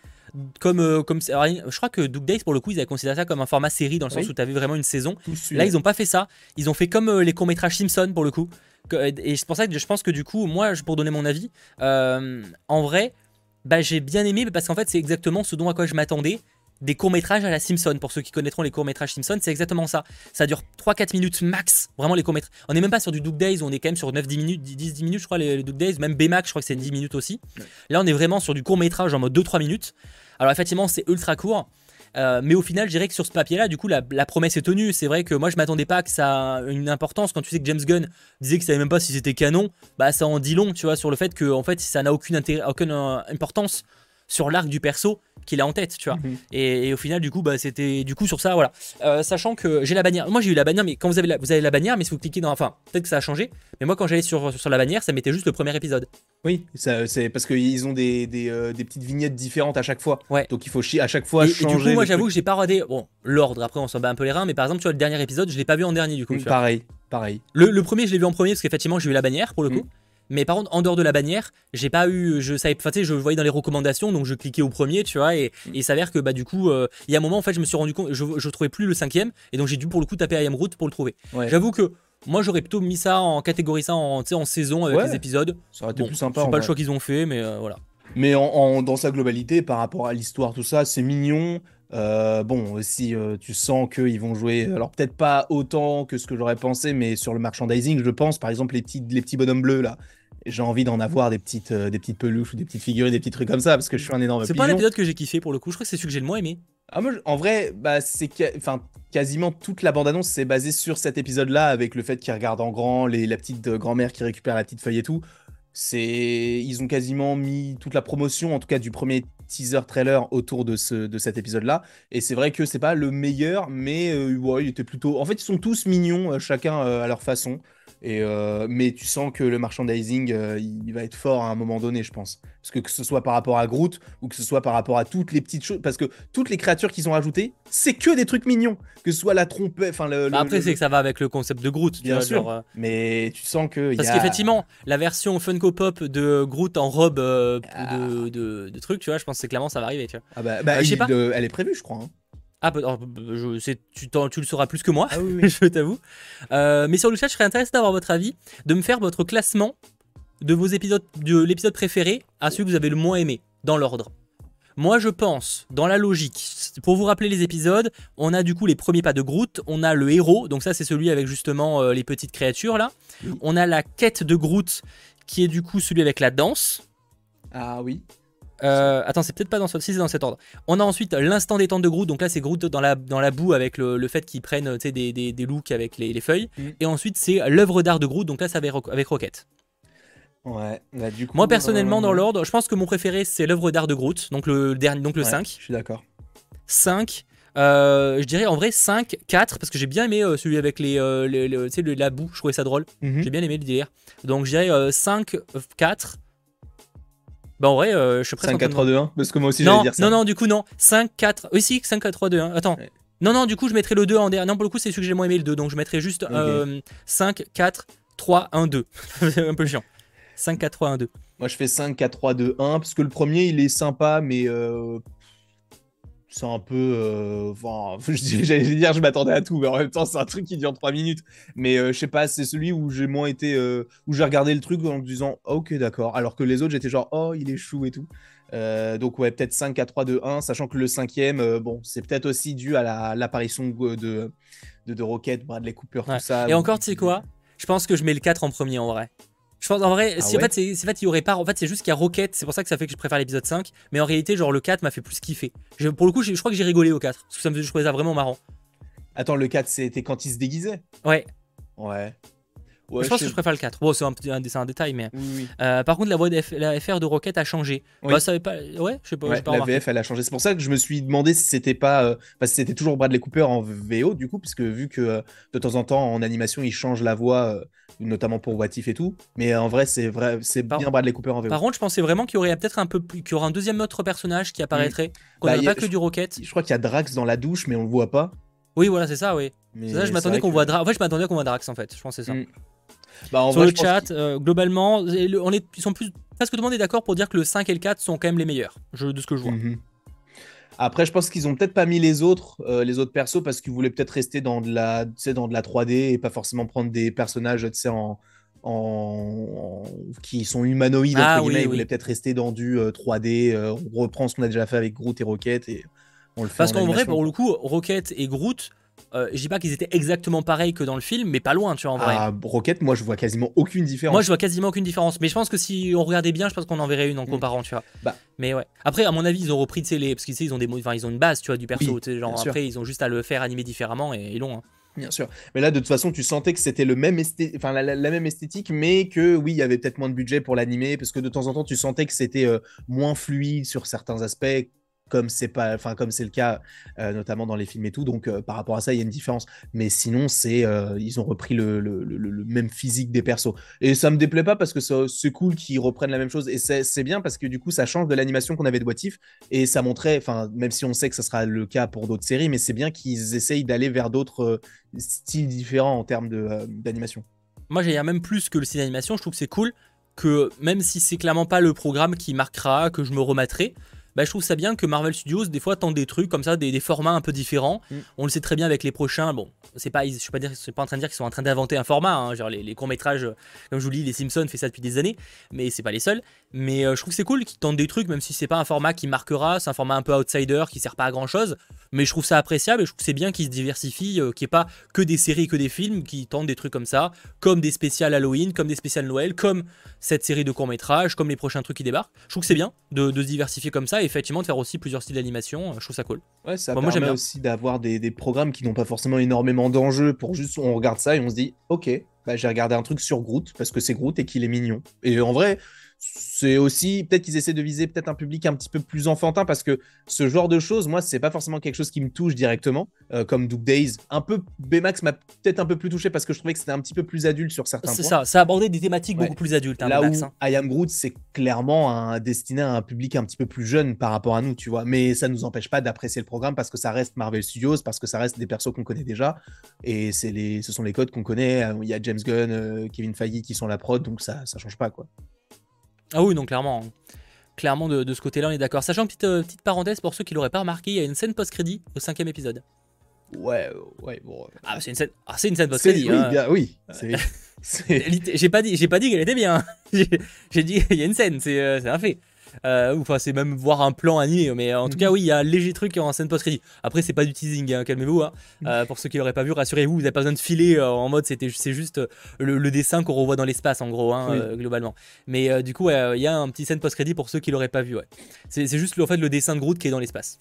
Comme, euh, comme alors, je crois que Duke Days, pour le coup, ils avaient considéré ça comme un format série dans le sens Oui. où tu avais vraiment une saison. Là, ils n'ont pas fait ça. Ils ont fait comme euh, les courts-métrages Simpson pour le coup. Et c'est pour ça que je pense que du coup, moi, pour donner mon avis, euh, en vrai, bah, j'ai bien aimé parce qu'en fait, c'est exactement ce dont à quoi je m'attendais. Des courts-métrages à la Simpson. Pour ceux qui connaîtront les courts-métrages Simpson, c'est exactement ça. Ça dure 3-4 minutes max. Vraiment, les courts-métrages. On n'est même pas sur du Duke Days, on est quand même sur 9-10 minutes, 10-10 minutes, je crois, les, les Duke Days. Même Baymax, je crois que c'est 10 minutes aussi. Ouais. Là, on est vraiment sur du court-métrage en mode 2-3 minutes. Alors, effectivement, c'est ultra court. Euh, mais au final, je dirais que sur ce papier-là, du coup, la, la promesse est tenue. C'est vrai que moi, je m'attendais pas que ça ait une importance. Quand tu sais que James Gunn disait qu'il savait même pas si c'était canon, bah ça en dit long, tu vois, sur le fait que en fait, ça n'a aucune, aucune euh, importance sur l'arc du perso qu'il a en tête, tu vois. Mhm. Et, et au final, du coup, bah c'était du coup sur ça, voilà. Euh, sachant que j'ai la bannière. Moi, j'ai eu la bannière, mais quand vous avez la, vous avez la bannière, mais si vous cliquez dans, enfin, peut-être que ça a changé. Mais moi, quand j'allais sur sur la bannière, ça mettait juste le premier épisode. Oui, c'est parce qu'ils ont des, des, euh, des petites vignettes différentes à chaque fois. Ouais. Donc il faut chier à chaque fois et, du coup, moi, j'avoue que j'ai pas regardé. Bon, l'ordre. Après, on s'en bat un peu les reins, mais par exemple, tu vois, le dernier épisode, je l'ai pas vu en dernier, du coup. Pareil, pareil. Le, le premier, je l'ai vu en premier parce qu'effectivement, j'ai eu la bannière pour le coup. Mm. Mais par contre, en dehors de la bannière, j'ai pas eu. Je savais, enfin, tu sais, je voyais dans les recommandations, donc je cliquais au premier, tu vois, et, et il s'avère que bah du coup, euh, il y a un moment, en fait, je me suis rendu compte, je, je trouvais plus le cinquième, et donc j'ai dû pour le coup taper I Am Root pour le trouver. Ouais. J'avoue que moi, j'aurais plutôt mis ça en catégorie ça en, en saison avec Ouais. les épisodes. Ça aurait été Bon, plus sympa. c'est pas le choix qu'ils ont fait, mais euh, voilà. Mais en, en- dans sa globalité, par rapport à l'histoire, tout ça, c'est mignon. Euh, bon, aussi, euh, tu sens qu'ils vont jouer, alors peut-être pas autant que ce que j'aurais pensé, mais sur le merchandising, je pense, par exemple, les petits, les petits bonhommes bleus, là. J'ai envie d'en avoir des petites, euh, des petites peluches ou des petites figurines, des petits trucs comme ça, parce que je suis un énorme C'est pas l'épisode que j'ai kiffé pour le coup. Je crois que c'est celui que j'ai le moins aimé. Ah, moi, en vrai, bah, c'est enfin, quasiment toute la bande-annonce c'est basée sur cet épisode-là, avec le fait qu'ils regardent en grand, les, la petite euh, grand-mère qui récupère la petite feuille et tout. C'est, ils ont quasiment mis toute la promotion, en tout cas du premier teaser trailer autour de ce, de cet épisode-là. Et c'est vrai que c'est pas le meilleur, mais euh, ouais, il était plutôt. En fait, ils sont tous mignons, euh, chacun euh, à leur façon. Et euh, mais tu sens que le merchandising, euh, il va être fort à un moment donné, je pense. Parce que que ce soit par rapport à Groot ou que ce soit par rapport à toutes les petites choses, parce que toutes les créatures qu'ils ont rajoutées, c'est que des trucs mignons. Que ce soit la trompette, enfin le. Bah, après, le- c'est que ça va avec le concept de Groot. tu Bien vois, sûr. genre, euh, Mais tu sens que. Parce a- qu'effectivement, la version Funko Pop de Groot en robe Ah. de, de, de truc, tu vois, je pense que c'est clairement ça va arriver, tu vois. Ah bah, bah, je sais il, pas. elle est prévue, je crois. hein. Ah, je, tu, le sauras plus que moi, Ah oui, (laughs) oui. je t'avoue. Euh, mais sur le chat, je serais intéressé d'avoir votre avis, de me faire votre classement de vos épisodes, de l'épisode préféré à celui que vous avez le moins aimé, dans l'ordre. Moi, je pense, dans la logique, pour vous rappeler les épisodes, on a du coup les premiers pas de Groot, on a le héros, donc ça c'est celui avec justement euh, les petites créatures là. On a la quête de Groot, qui est du coup celui avec la danse. Ah oui. Euh, attends, c'est peut-être pas dans, ce... si c'est dans cet ordre. On a ensuite l'instant détente de Groot. Donc là, c'est Groot dans la, dans la boue avec le, fait qu'ils prennent des, des, des, looks avec les, les feuilles. Mm. Et ensuite, c'est l'œuvre d'art de Groot. Donc là, c'est avec, avec Rocket. Ouais, bah, du coup, Moi, personnellement, dans l'ordre, je pense que mon préféré, c'est l'œuvre d'art de Groot. Donc le, dernier, donc le 5. Je suis d'accord. 5. Euh, je dirais en vrai 5, 4, parce que j'ai bien aimé euh, celui avec les, euh, sais, la boue, je trouvais ça drôle. Mhm. J'ai bien aimé le délire. Donc je dirais 5, 4. Bah en vrai, je suis presque. 5, 4, 3, 2, 1 Parce que moi aussi j'allais dire ça. Non, non, du coup, non. 5, 4. Oui, si, 5, 4, 3, 2, 1. Attends. Non, non, du coup, je mettrais le 2 en dernier. Non, pour le coup, c'est celui que j'ai moins aimé, le 2. Donc je mettrais juste 5, 4, 3, 1, 2. c'est un peu chiant. 5, 4, 3, 1, 2. Moi, je fais 5, 4, 3, 2, 1. Parce que le premier, il est sympa, mais c'est un peu. Euh, enfin, (laughs) j'allais dire, je m'attendais à tout, mais en même temps, c'est un truc qui dure 3 minutes. Mais euh, je sais pas, c'est celui où j'ai moins été. Euh, où j'ai regardé le truc en me disant, ok, d'accord. Alors que les autres, j'étais genre, oh, il est chou et tout. donc, ouais, peut-être 5 à 3, 2, 1, sachant que le cinquième, bon, c'est peut-être aussi dû à l'apparition de, de, de, Rocket, Bradley Cooper, tout ça. Et encore, tu sais quoi? Je pense que je mets le 4 en premier en vrai. Je pense en vrai, ah en fait, c'est, fait, il y aurait pas. En fait, c'est juste qu'il y a Rocket, c'est pour ça que ça fait que je préfère l'épisode 5. Mais en réalité, genre, le 4 m'a fait plus kiffer. pour le coup, je crois que j'ai rigolé au 4. Parce que ça me, je trouvais ça vraiment marrant. Attends, le 4, c'était quand il se déguisait? Ouais. Ouais je pense que je préfère le 4. Bon, c'est un, un, un, détail, mais. Euh, par contre, la voix de la FR de Rocket a changé. Bah, ça pas... Ouais, je sais pas. la VF, elle a changé. C'est pour ça que je me suis demandé si c'était pas. Euh... Enfin, si c'était toujours Bradley Cooper en VO, du coup, puisque vu que euh, de temps en temps, en animation, il change la voix, euh, notamment pour What If et tout. Mais en vrai, c'est vrai, c'est bien Bradley Cooper en VO. Par contre, je pensais vraiment qu'il y aurait peut-être un peu plus. qu'il y aurait un deuxième autre personnage qui apparaîtrait. Qu'on bah, pas que du Rocket. Je crois qu'il y a Drax dans la douche, mais on le voit pas. Oui, voilà, c'est ça, oui. C'est ça, je m'attendais qu'on voit Drax. En fait, je m'attendais qu'on voit Drax, en fait. Je pense c'est ça. Mm. Bah, Sur le chat, euh, globalement, on est, ils sont plus, presque tout le monde est d'accord pour dire que le 5 et le 4 sont quand même les meilleurs, de ce que je vois. Mhm. Après, je pense qu'ils ont peut-être pas mis les autres, euh, les autres persos parce qu'ils voulaient peut-être rester dans de la, dans de la 3D et pas forcément prendre des personnages, en, en, qui sont humanoïdes. Ah, oui, Ils voulaient peut-être rester dans du 3D. Euh, on reprend ce qu'on a déjà fait avec Groot et Rocket et on le fait. Parce qu'en vrai, pour le coup, Rocket et Groot, euh, je dis pas qu'ils étaient exactement pareils que dans le film, mais pas loin, tu vois, en vrai. Ah, Rocket, moi, je vois quasiment aucune différence. Moi, je vois quasiment aucune différence. Mais je pense que si on regardait bien, je pense qu'on en verrait une en mm. comparant, tu vois. Bah. Mais ouais. Après, à mon avis, ils ont repris, tu sais, les... parce qu'ils ils ont des, enfin, ils ont une base, tu vois, du perso. genre, après, ils ont juste à le faire animer différemment et l'ont. Hein. Bien sûr. Mais là, de toute façon, tu sentais que c'était le même enfin, la, même esthétique, mais que oui, il y avait peut-être moins de budget pour l'animer, parce que de temps en temps, tu sentais que c'était euh, moins fluide sur certains aspects, comme c'est pas, enfin comme c'est le cas euh, notamment dans les films et tout. Donc euh, par rapport à ça, il y a une différence. Mais sinon, c'est euh, ils ont repris le, même physique des persos. Et ça me déplaît pas parce que c'est cool qu'ils reprennent la même chose. Et c'est bien parce que du coup, ça change de l'animation qu'on avait de Boitif et ça montrait, enfin même si on sait que ce sera le cas pour d'autres séries, mais c'est bien qu'ils essayent d'aller vers d'autres styles différents en termes d'animation. Moi, j'ai même plus que le style d'animation. Je trouve que c'est cool que même si c'est clairement pas le programme qui marquera, que je me remettrai, bah, je trouve ça bien que Marvel Studios, des fois, tente des trucs comme ça, des, formats un peu différents. Mm. On le sait très bien avec les prochains. Bon, c'est pas, je suis pas, suis pas en train de dire qu'ils sont en train d'inventer un format. Hein. genre les, courts-métrages, comme je vous dis, les Simpsons fait ça depuis des années, mais c'est pas les seuls. Mais euh, je trouve que c'est cool qu'ils tentent des trucs, même si c'est pas un format qui marquera, c'est un format un peu outsider qui sert pas à grand chose. Mais je trouve ça appréciable et je trouve que c'est bien qu'ils se diversifient, euh, qu'il n'y ait pas que des séries, que des films, qui tentent des trucs comme ça, comme des spéciales Halloween, comme des spéciales Noël, comme cette série de courts-métrages, comme les prochains trucs qui débarquent. Je trouve que c'est bien de, se diversifier comme ça et effectivement de faire aussi plusieurs styles d'animation. Je trouve ça cool. Ouais, ça permet moi, aussi d'avoir des, des, programmes qui n'ont pas forcément énormément d'enjeux pour juste on regarde ça et on se dit ok, bah, j'ai regardé un truc sur Groot parce que c'est Groot et qu'il est mignon. Et en vrai, c'est aussi peut-être qu'ils essaient de viser peut-être un public un petit peu plus enfantin parce que ce genre de choses, moi, c'est pas forcément quelque chose qui me touche directement, euh, comme Duke Days. Un peu Baymax m'a peut-être un peu plus touché parce que je trouvais que c'était un petit peu plus adulte sur certains points. C'est ça, ça abordait des thématiques beaucoup plus adultes. Hein, Là où hein. I Am Groot, c'est clairement un, destiné à un public un petit peu plus jeune par rapport à nous, tu vois. Mais ça nous empêche pas d'apprécier le programme parce que ça reste Marvel Studios, parce que ça reste des persos qu'on connaît déjà et c'est les, ce sont les codes qu'on connaît. Il y a James Gunn, euh, Kevin Feige qui sont la prod, donc ça, ça change pas quoi. Ah oui, donc clairement. Clairement, de, ce côté-là, on est d'accord. Sachant, petite, euh, petite parenthèse, pour ceux qui l'auraient pas remarqué, il y a une scène post-crédit au cinquième épisode. Ouais, ouais, bon. Euh, ah, c'est une scène, ah, c'est une scène post-crédit. Oui, hein. bien, oui. (laughs) j'ai pas dit, j'ai pas dit qu'elle était bien. (laughs) j'ai dit, il y a une scène, c'est, euh, c'est un fait. Euh, ou enfin, c'est même voir un plan animé. Mais en tout cas, oui, il y a un léger truc en scène post-crédit. Après, c'est pas du teasing, hein, calmez-vous. Hein. Euh, pour ceux qui l'auraient pas vu, rassurez-vous, vous n'avez pas besoin de filer euh, en mode c'était c'est juste le, dessin qu'on revoit dans l'espace, en gros, hein, globalement. Mais du coup, il y a un petit scène post-crédit pour ceux qui l'auraient pas vu. Ouais. C'est juste en fait, le dessin de Groot qui est dans l'espace.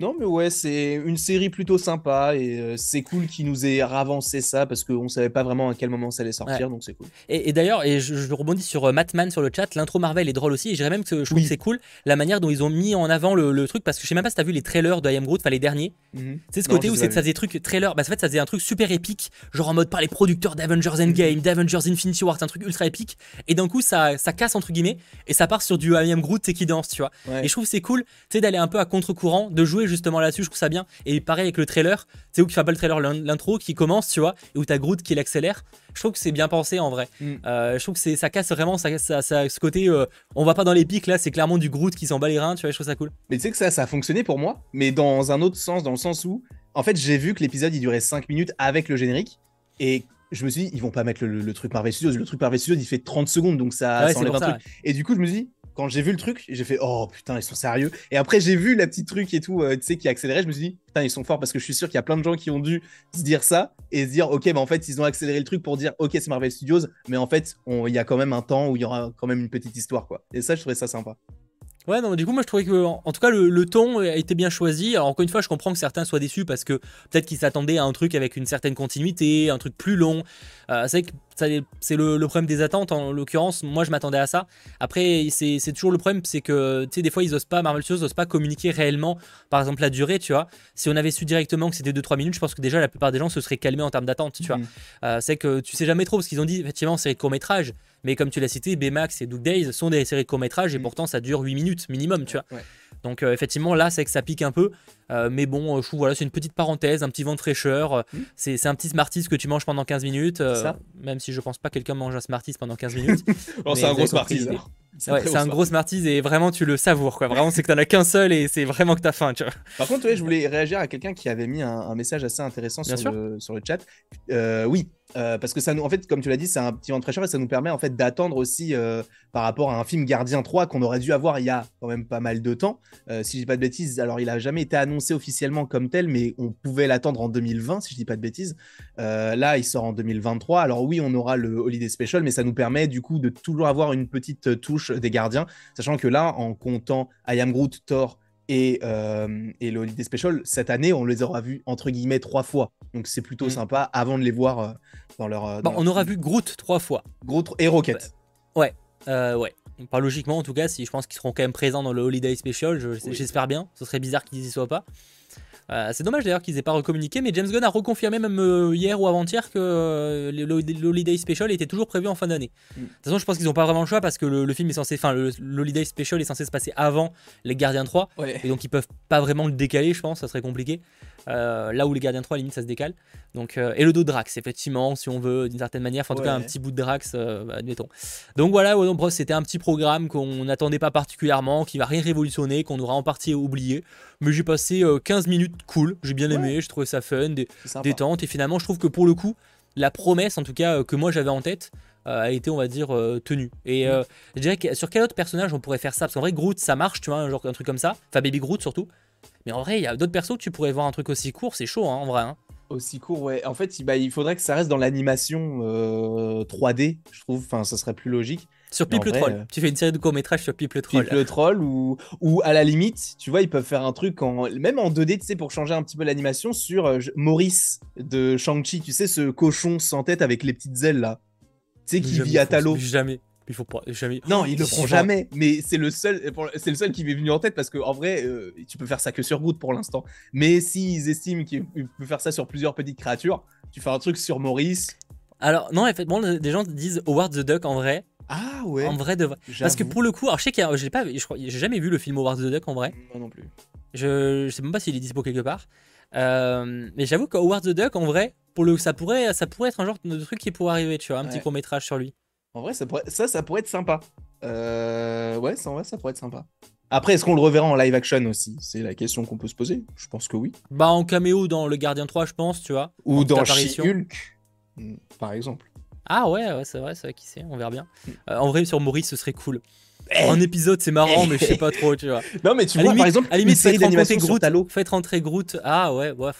Non, mais ouais, c'est une série plutôt sympa et euh, c'est cool qu'ils nous aient ravancé ça parce qu'on savait pas vraiment à quel moment ça allait sortir, donc c'est cool. Et, d'ailleurs, et je, rebondis sur euh, Matman sur le chat, l'intro Marvel est drôle aussi et je dirais même que je trouve que c'est cool la manière dont ils ont mis en avant le, truc parce que je sais même pas si t'as vu les trailers de I Am Groot, enfin les derniers. Mhm. C'est ce côté où ça faisait truc trailer, bah en fait ça faisait un truc super épique, genre en mode par les producteurs d'Avengers Endgame, mhm. d'Avengers Infinity War, c'est un truc ultra épique et d'un coup ça, ça casse entre guillemets et ça part sur du I Am Groot qui danse, tu vois. Et je trouve c'est cool, tu sais d'aller un peu à contre-courant, de jouer justement là-dessus, je trouve bien. Et pareil avec le trailer, c'est où qui fait pas le trailer, l'intro qui commence, tu vois, et où t'as Groot qui l'accélère. Je trouve que c'est bien pensé en vrai. Mm. Euh, je trouve que ça casse vraiment ça, ça, ça ce côté. Euh, on va pas dans les pics là, c'est clairement du Groot qui s'en bat les reins, tu vois, je trouve ça cool. Mais tu sais que ça, ça a fonctionné pour moi, mais dans un autre sens, dans le sens où, en fait, j'ai vu que l'épisode il durait 5 minutes avec le générique. Et je me suis dit, ils vont pas mettre le, truc Marvel Studios. Le truc Marvel Studios, il fait 30 secondes, donc ça, enlève un truc. Et du coup, je me suis dit, quand j'ai vu le truc, j'ai fait oh putain, ils sont sérieux. Et après, j'ai vu la petite truc et tout, euh, tu sais, qui accélérait. Je me suis dit putain, ils sont forts parce que je suis sûr qu'il y a plein de gens qui ont dû se dire ça et se dire ok, bah en fait, ils ont accéléré le truc pour dire ok, c'est Marvel Studios, mais en fait, il y a quand même un temps où il y aura quand même une petite histoire, quoi. Et ça, je trouvais ça sympa. Ouais, non, du coup, moi je trouvais que, en, tout cas, le, ton a été bien choisi. Alors, encore une fois, je comprends que certains soient déçus parce que peut-être qu'ils s'attendaient à un truc avec une certaine continuité, un truc plus long. Euh, c'est c'est le, problème des attentes en l'occurrence. Moi, je m'attendais à ça. Après, c'est toujours le problème, c'est que, tu sais, des fois, ils osent pas, Marvel Studios osent pas communiquer réellement, par exemple, la durée, tu vois. Si on avait su directement que c'était 2-3 minutes, je pense que déjà, la plupart des gens se seraient calmés en termes d'attente, tu vois. Mhm. Euh, c'est que tu sais jamais trop, parce qu'ils ont dit, effectivement, série de court-métrage. Mais comme tu l'as cité, Baymax et Doug Days sont des séries de court-métrage et mm. pourtant ça dure 8 minutes minimum, tu vois. Donc euh, effectivement là c'est que ça pique un peu, euh, mais bon, euh, je trouve voilà c'est une petite parenthèse, un petit vent de fraîcheur. Mm. C'est un petit Smarties que tu manges pendant 15 minutes, même si je pense pas que quelqu'un mange un Smarties pendant 15 minutes. (laughs) oh, c'est un gros Smarties. C'est un gros Smarties et vraiment tu le savoures quoi. Vraiment c'est que t'en as qu'un seul et c'est vraiment que t'as faim. Tu vois. Par contre, ouais, je voulais réagir à quelqu'un qui avait mis un, message assez intéressant sur le, sur le, chat. oui, euh, parce que ça nous, en fait, comme tu l'as dit, c'est un petit vent de fraîcheur et ça nous permet en fait d'attendre aussi euh, par rapport à un film Gardien 3 qu'on aurait dû avoir il y a quand même pas mal de temps. Euh, si je dis pas de bêtises, alors il a jamais été annoncé officiellement comme tel, mais on pouvait l'attendre en 2020 si je dis pas de bêtises. là, il sort en 2023. Alors oui, on aura le Holiday Special, mais ça nous permet du coup de toujours avoir une petite touche des Gardiens, sachant que là, en comptant I Am Groot, Thor et, euh, et, le Holiday Special, cette année, on les aura vus entre guillemets trois fois. Donc c'est plutôt mm. sympa avant de les voir euh, dans leur. Euh, on aura vu Groot trois fois. Groot et Rocket. Ouais, ouais. Pas logiquement en tout cas, si je pense qu'ils seront quand même présents dans le Holiday Special, j'espère bien. Ce serait bizarre qu'ils y soient pas. Euh, c'est dommage d'ailleurs qu'ils aient pas recommuniqué, mais James Gunn a reconfirmé même euh, hier ou avant-hier que euh, l'Holiday Special était toujours prévu en fin d'année. Mm. De toute façon, je pense qu'ils n'ont pas vraiment le choix parce que le, film est censé, enfin, l'Holiday Special est censé se passer avant les Gardiens 3, et donc ils peuvent pas vraiment le décaler, je pense, ça serait compliqué. Là où les Gardiens 3, à limite, ça se décale. Donc, et le dos de Drax, effectivement, si on veut, d'une certaine manière, en tout cas un petit bout de Drax, admettons. Donc voilà, c'était un petit programme qu'on n'attendait pas particulièrement, qui va rien révolutionner, qu'on aura en partie oublié. Mais j'ai passé 15 minutes cool, j'ai bien aimé, je trouvais ça fun, des, détente, et finalement je trouve que pour le coup, la promesse en tout cas euh, que moi j'avais en tête, euh, a été, on va dire, euh, tenue. Et mm. je dirais que sur quel autre personnage on pourrait faire ça? Parce qu'en vrai, Groot, ça marche, tu vois, genre un truc comme ça. Enfin, Baby Groot surtout. Mais en vrai, il y a d'autres persos que tu pourrais voir un truc aussi court, c'est chaud, hein, en vrai. Hein. Aussi court, ouais. En fait, bah, il faudrait que ça reste dans l'animation 3D, je trouve. Enfin, ça serait plus logique. Sur Pipe le Troll. Euh, tu fais une série de courts-métrages sur Pipe le Troll. Pipe le Troll, ou, ou à la limite, tu vois, ils peuvent faire un truc, en, même en 2D, tu sais, pour changer un petit peu l'animation, sur euh, Maurice de Shang-Chi, tu sais, ce cochon sans tête avec les petites ailes là. Tu sais, qui vit à Talo. Jamais. Il faut pas jamais. Non, il le prend jamais. Mais c'est le seul, c'est le seul qui m'est venu en tête parce que en vrai, euh, tu peux faire ça que sur Groot pour l'instant. Mais s'ils estiment qu'ils peuvent faire ça sur plusieurs petites créatures, tu fais un truc sur Maurice. Alors non, effectivement, des gens disent Howard the Duck en vrai. Ah ouais. En vrai de Parce que pour le coup, alors je sais qu'il j'ai pas, je crois, j'ai jamais vu le film Howard the Duck en vrai. Moi non plus. Je, je sais même pas s'il est dispo quelque part. Euh, mais j'avoue que Howard the Duck en vrai, pour le, ça pourrait, ça pourrait être un genre de truc qui pourrait arriver, tu vois, un petit court métrage sur lui. En vrai, ça, pourrait, ça, ça pourrait être sympa. Euh, ouais, ça, en vrai, ça pourrait être sympa. Après, est-ce qu'on le reverra en live action aussi? C'est la question qu'on peut se poser. Je pense que oui. Bah, en caméo dans Le Gardien 3, je pense, tu vois. Ou dans She-Hulk, hmm, par exemple. Ah ouais, ouais c'est vrai, c'est vrai qui sait, on verra bien. Euh, en vrai, sur Maurice, ce serait cool. Un épisode, c'est marrant, mais je sais pas trop, tu vois. (laughs) Non, mais tu À vois, limite- par exemple, à limite, une série d'animation Groot. Talo. Faites rentrer Groot. Ah ouais, ouais.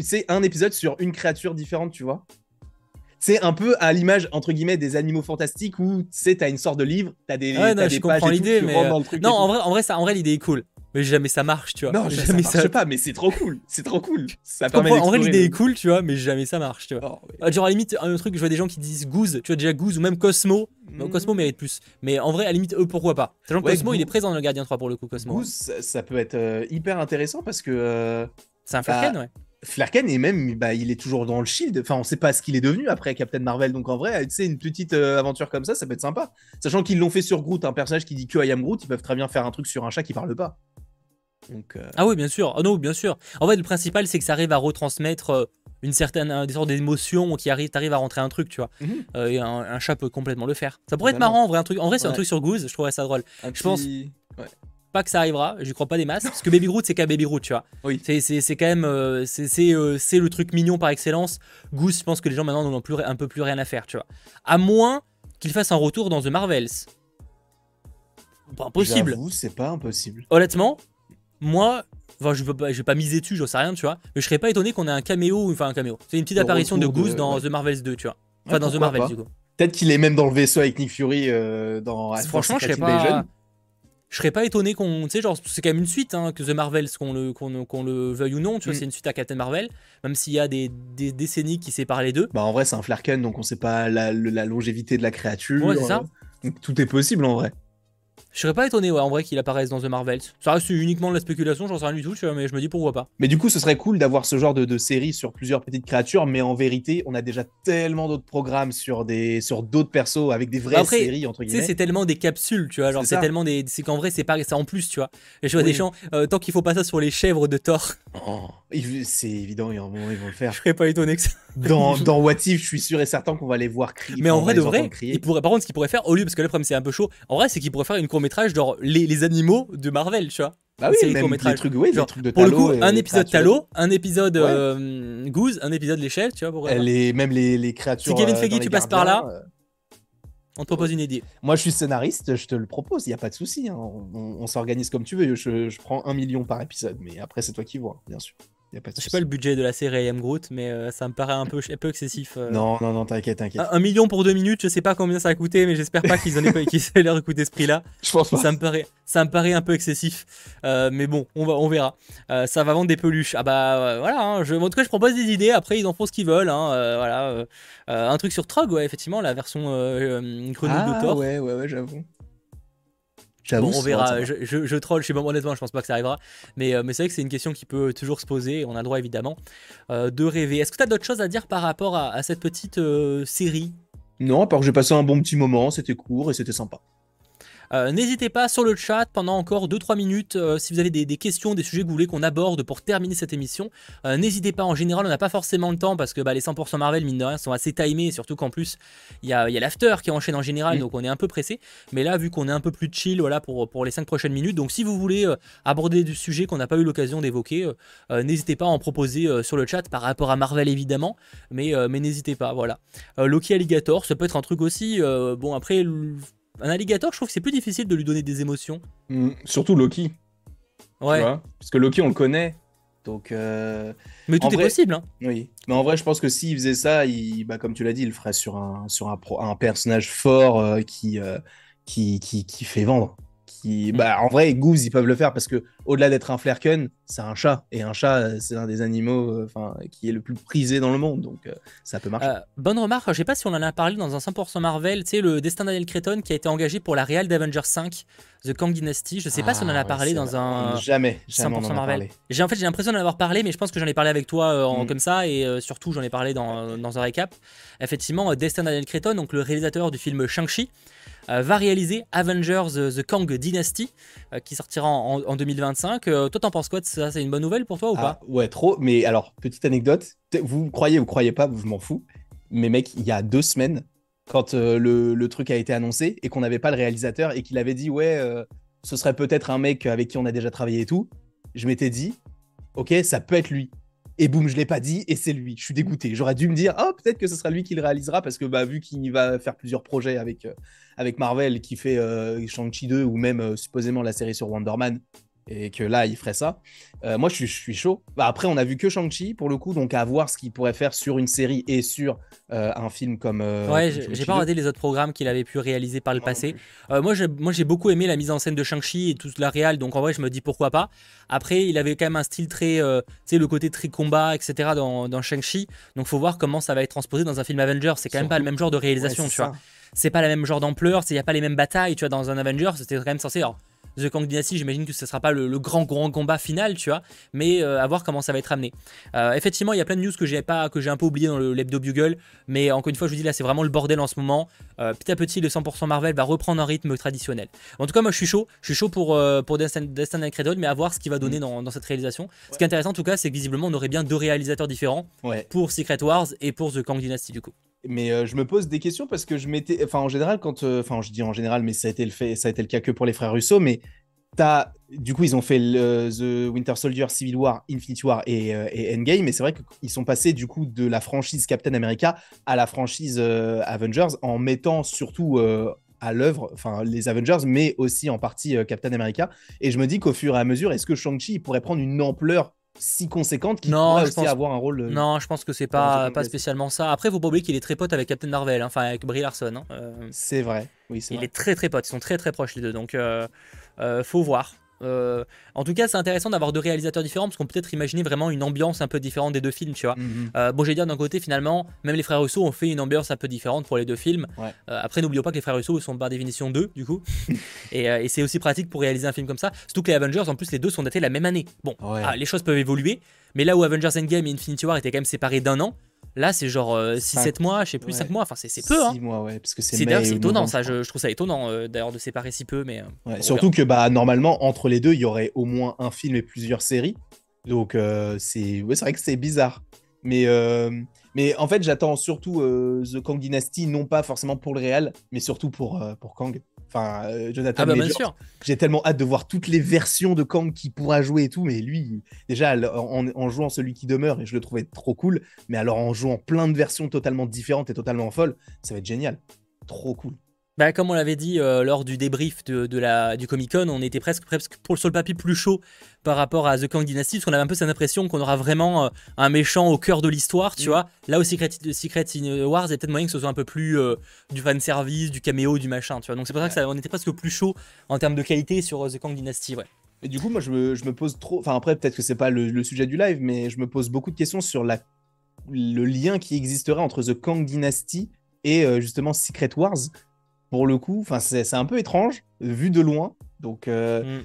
c'est un épisode sur une créature différente, tu vois. C'est un peu à l'image entre guillemets des animaux fantastiques où tu sais t'as une sorte de livre, t'as des, Ouais, non, t'as je des comprends l'idée, mais, euh. Non, en vrai, en vrai, ça, en vrai, l'idée est cool. Mais jamais ça marche, tu vois. non, (laughs) ça, jamais ça marche pas, mais c'est trop cool. C'est trop cool. Ça permet. En vrai, l'idée est cool, tu vois, mais jamais ça marche, tu vois. Oh, ouais. Ah, Genre, à la limite, un truc, je vois des gens qui disent Goose, tu vois, déjà Goose ou même Cosmo. Non, Mm. Cosmo mérite plus. Mais en vrai, à la limite, eux, pourquoi pas? Sachant que Ouais, Cosmo, il est présent dans le Gardien 3 pour le coup, Cosmo. Goose, ça, ça peut être euh, hyper intéressant parce que euh, C'est un Bah, Flarken, ouais. Flarken et même bah, il est toujours dans le Shield. Enfin, on sait pas ce qu'il est devenu après Captain Marvel. Donc en vrai, tu sais, une petite euh, aventure comme ça, ça peut être sympa. Sachant qu'ils l'ont fait sur Groot, un personnage qui dit que I am Groot, ils peuvent très bien faire un truc sur un chat qui parle pas. Donc euh, Ah oui, bien sûr. Ah non, bien sûr. En fait, le principal, c'est que ça arrive à retransmettre euh, une certaine des sortes d'émotions qui arrivent, t'arrives à rentrer un truc, tu vois. Mhm. Euh, et un, un chat peut complètement le faire. Ça pourrait être marrant, en vrai, un truc. En vrai, c'est un truc sur Goose. Je trouverais ça drôle. un Je pense- Pas que ça arrivera. J'y crois pas des masses. parce que Baby Groot, c'est qu'à Baby Groot, tu vois. Oui. C'est, quand même, euh, c'est, euh, c'est le truc mignon par excellence. Goose, je pense que les gens maintenant n'en ont plus, un peu plus rien à faire, tu vois. À moins qu'il fasse un retour dans The Marvels. Pas impossible. C'est pas impossible. Honnêtement, moi, enfin, je veux pas, je vais pas miser dessus, j'en sais rien, tu vois. Mais je serais pas étonné qu'on ait un caméo, enfin un caméo. C'est une petite Le apparition de Goose dans ouais. The Marvels 2, tu vois. Enfin, Ouais, dans The Marvels, pas. du coup. Peut-être qu'il est même dans le vaisseau avec Nick Fury euh, dans. Franchement, je serais pas. Je serais pas étonné qu'on. Tu sais, genre, c'est quand même une suite, hein, que The Marvels, qu'on le, qu'on, veuille ou non, tu vois, Mm. c'est une suite à Captain Marvel, même s'il y a des, des décennies qui séparent les deux. Bah en vrai, c'est un Flarken, donc on sait pas la, longévité de la créature. Ouais, c'est ça. Donc tout est possible en vrai. Je serais pas étonné, ouais, en vrai, qu'il apparaisse dans The Marvels. Ça reste uniquement de la spéculation, j'en sais rien du tout, vois, mais je me dis pourquoi pas. Mais du coup, ce serait cool d'avoir ce genre de, de série sur plusieurs petites créatures, mais en vérité, on a déjà tellement d'autres programmes sur des sur d'autres persos avec des vraies Après, séries entre guillemets. c'est tellement des capsules, tu vois. Genre, C'est tellement des. C'est qu'en vrai, c'est pas ça en plus, tu vois. Et je vois Oui. des gens, euh, tant qu'il faut pas ça sur les chèvres de Thor, Oh, il- c'est évident, et en moment, ils vont le faire. je serais pas étonné que ça. Dans, dans What If, je suis sûr et certain qu'on va les voir crier. Mais en vrai de vrai, crier. il pourrait, par contre, ce qu'il pourrait faire, au lieu, parce que le problème, c'est un peu chaud, en vrai, c'est qu'il pourrait faire une court-métrage, genre les, les animaux de Marvel, tu vois. Bah oui, même des trucs, ouais, Genre, des trucs de Pour le coup, un épisode. Talo, un épisode Ouais. euh, Goose, un épisode Chefs, tu vois. pas. Les, même les, les créatures. Si Kevin euh, Feige, tu passes par là. euh, On te propose une idée. Moi, je suis scénariste, je te le propose, il n'y a pas de souci. hein. On, on- on s'organise comme tu veux. Je, je prends un million par épisode, mais après, c'est toi qui vois, bien sûr. Il y a pas de Je sais pas le budget de la série I Am Groot, mais euh, ça me paraît un peu, un peu excessif. euh. Non, non, non, t'inquiète, t'inquiète. Un, un million pour deux minutes, je sais pas combien ça a coûté, mais j'espère pas qu'ils en aient pas, qu'ils aient leur coûté ce prix-là. (laughs) je pense pas. Ça me paraît, ça me paraît un peu excessif, Euh, mais bon, on va, on verra. Euh, ça va vendre des peluches. Ah bah euh, voilà. hein, je, en tout cas, je propose des idées. Après, ils en font ce qu'ils veulent. hein, euh, voilà. un truc sur Trog, ouais, effectivement, la version euh, euh, grenouille de Ah, Thor. ouais, ouais, ouais, j'avoue. Bon, on verra. Je, je, je troll. Je pas, honnêtement, je pense pas que ça arrivera. Mais, euh, mais c'est vrai que c'est une question qui peut toujours se poser. On a le droit, évidemment, euh, de rêver. Est-ce que tu as d'autres choses à dire par rapport à, à cette petite euh, série? Non, à part que j'ai passé un bon petit moment, c'était court et c'était sympa. Euh, N'hésitez pas sur le chat pendant encore 2-3 minutes euh, si vous avez des, des questions, des sujets que vous voulez qu'on aborde pour terminer cette émission. Euh, N'hésitez pas, en général on n'a pas forcément le temps parce que bah, les 100% Marvel mine de rien sont assez timés, surtout qu'en plus il y a, il y a l'after qui enchaîne en général Mm. donc on est un peu pressé. Mais là vu qu'on est un peu plus chill voilà, pour, pour les 5 prochaines minutes, donc si vous voulez aborder du sujet qu'on n'a pas eu l'occasion d'évoquer, n'hésitez pas à en proposer sur le chat par rapport à Marvel évidemment, mais, mais n'hésitez pas, voilà. Loki Alligator, ça peut être un truc aussi, bon après... Un alligator, je trouve que c'est plus difficile de lui donner des émotions. Mm, surtout Loki, tu Ouais, vois. Parce que Loki, on le connaît. Donc, euh, mais tout en est vrai- possible. Hein. oui. Mais en vrai, je pense que s'il faisait ça, il, bah, comme tu l'as dit, il le ferait sur un, sur un, pro- un personnage fort euh, qui, euh, qui, qui, qui fait vendre. Qui, Mm. bah, en vrai, Goose, ils peuvent le faire parce que au-delà d'être un flerken, c'est un chat. Et un chat, euh, c'est un des animaux euh, enfin, qui est le plus prisé dans le monde. Donc, euh, ça peut marcher. Euh, bonne remarque, je sais pas si on en a parlé dans un 100% Marvel, tu sais, le destin Daniel Cretton qui a été engagé pour la réal d'Avengers 5, The Kang Dynasty. Je sais pas si on en Ah, a ouais, parlé dans un. Jamais, jamais on en 100% a Marvel. J'ai en fait j'ai l'impression d'en avoir parlé, mais je pense que j'en ai parlé avec toi en- Mm. comme ça et surtout j'en ai parlé dans, dans un récap. Effectivement, Destin Daniel Cretton, donc le réalisateur du film Shang-Chi, va réaliser Avengers euh, The Kang Dynasty euh, qui sortira en, en 2025. Euh, toi, t'en penses quoi de ça? C'est une bonne nouvelle pour toi ou Ah, pas? ouais, trop. Mais alors, petite anecdote, vous croyez ou croyez pas, je m'en fous. Mais mec, il y a deux semaines, quand euh, le, le truc a été annoncé et qu'on n'avait pas le réalisateur et qu'il avait dit, ouais, euh, ce serait peut-être un mec avec qui on a déjà travaillé et tout, je m'étais dit, ok, ça peut être lui. Et boum, je l'ai pas dit, et c'est lui. Je suis dégoûté. J'aurais dû me dire, oh, peut-être que ce sera lui qui le réalisera, parce que bah, vu qu'il va faire plusieurs projets avec, euh, avec Marvel, qui fait euh, Shang-Chi 2, ou même euh, supposément la série sur Wonder Man, et que là, il ferait ça. Euh, moi, je suis, chaud. Bah, après, on a vu que Shang-Chi pour le coup, donc à voir ce qu'il pourrait faire sur une série et sur euh, un film comme. Euh, ouais, j'ai pas regardé les autres programmes qu'il avait pu réaliser par le passé. moi, j'ai beaucoup aimé la mise en scène de Shang-Chi et toute la réal, donc en vrai, je me dis pourquoi pas. Après, il avait quand même un style très. tu sais, le côté très combat, etc. dans, dans Shang-Chi, donc faut voir comment ça va être transposé dans un film Avengers. C'est quand même pas le même genre de réalisation, tu vois. C'est pas la même genre d'ampleur, il n'y a pas les mêmes batailles, tu vois, dans un Avengers, c'était quand même censé. The Kang Dynasty, j'imagine que ce ne sera pas le, grand grand combat final, tu vois, mais euh, à voir comment ça va être amené. Euh, effectivement, il y a plein de news que j'ai pas, que j'ai un peu oublié dans le l'hebdo bugle, mais encore une fois, je vous dis là, c'est vraiment le bordel en ce moment. Euh, petit à petit, le 100% Marvel va reprendre un rythme traditionnel. En tout cas, moi, je suis chaud, je suis chaud pour pour Destin, Destin mais à voir ce qu'il va donner mm. dans, cette réalisation. Ce qui est intéressant en tout cas, c'est que visiblement, on aurait bien deux réalisateurs différents pour Secret Wars et pour The Kang Dynasty du coup. Mais je me pose des questions parce que je m'étais, enfin en général quand, enfin je dis en général, mais ça a été le fait, ça a été le cas que pour les frères Russo, mais du coup, ils ont fait The Winter Soldier, Civil War, Infinity War et, euh, Endgame, mais c'est vrai qu'ils sont passés du coup de la franchise Captain America à la franchise euh, Avengers en mettant surtout euh, à l'œuvre, enfin les Avengers, mais aussi en partie Captain America. Et je me dis qu'au fur et à mesure, est-ce que Shang-Chi pourrait prendre une ampleur si conséquente qu'il pourrait aussi avoir un rôle. non, je pense que c'est pas, pas spécialement ça. Après, faut pas oublier qu'il est très pote avec Captain Marvel, hein, enfin avec Brie Larson. Hein, c'est vrai, oui, c'est Il est très très pote, ils sont très très proches les deux, donc euh, faut voir. Euh, en tout cas, c'est intéressant d'avoir deux réalisateurs différents parce qu'on peut peut-être imaginer vraiment une ambiance un peu différente des deux films, tu vois. Mhm. Euh, bon, j'ai dire d'un côté, finalement, même les frères Russo ont fait une ambiance un peu différente pour les deux films. après, n'oublions pas que les frères Russo sont par définition deux, du coup. (laughs) et, c'est aussi pratique pour réaliser un film comme ça. Surtout que les Avengers, en plus, les deux sont datés la même année. Bon, ah, les choses peuvent évoluer, mais là où Avengers Endgame et Infinity War étaient quand même séparés d'un an, Là, c'est genre 6-7 euh, mois, je sais plus, 5 mois. Enfin, c'est peu. Hein. 6 mois, ouais. Parce que c'est étonnant, ça. Je, trouve ça étonnant, euh, d'ailleurs, de séparer si peu. Mais, euh, surtout que, bah, normalement, entre les deux, il y aurait au moins un film et plusieurs séries. Donc, c'est ouais, vrai que c'est bizarre. Mais, mais en fait, j'attends surtout The Kang Dynasty, non pas forcément pour le réel, mais surtout pour, pour Kang. Enfin, euh, Jonathan ah bah, J'ai tellement hâte de voir toutes les versions de Kang qui pourra jouer et tout. Mais lui, déjà, en, jouant celui qui demeure, et je le trouvais trop cool. Mais alors, en jouant plein de versions totalement différentes et totalement folles, ça va être génial. Trop cool. Bah, comme on l'avait dit euh, lors du débrief de, la, du Comic Con, on était presque, presque pour le sol papier plus chaud par rapport à The Kang Dynasty, parce qu'on avait un peu cette impression qu'on aura vraiment euh, un méchant au cœur de l'histoire, tu mm. vois. Là au Secret, Secret Wars, il y a peut-être moyen que ce soit un peu plus euh, du fan service, du caméo, du machin, tu vois. Donc c'est pour ça qu'on était presque plus chaud en termes de qualité sur The Kang Dynasty, ouais. Et du coup, moi, je me, pose trop. Enfin, après, peut-être que c'est pas le, sujet du live, mais je me pose beaucoup de questions sur la, le lien qui existerait entre The Kang Dynasty et justement Secret Wars pour le coup. Enfin, c'est un peu étrange, vu de loin. Donc, euh, mm.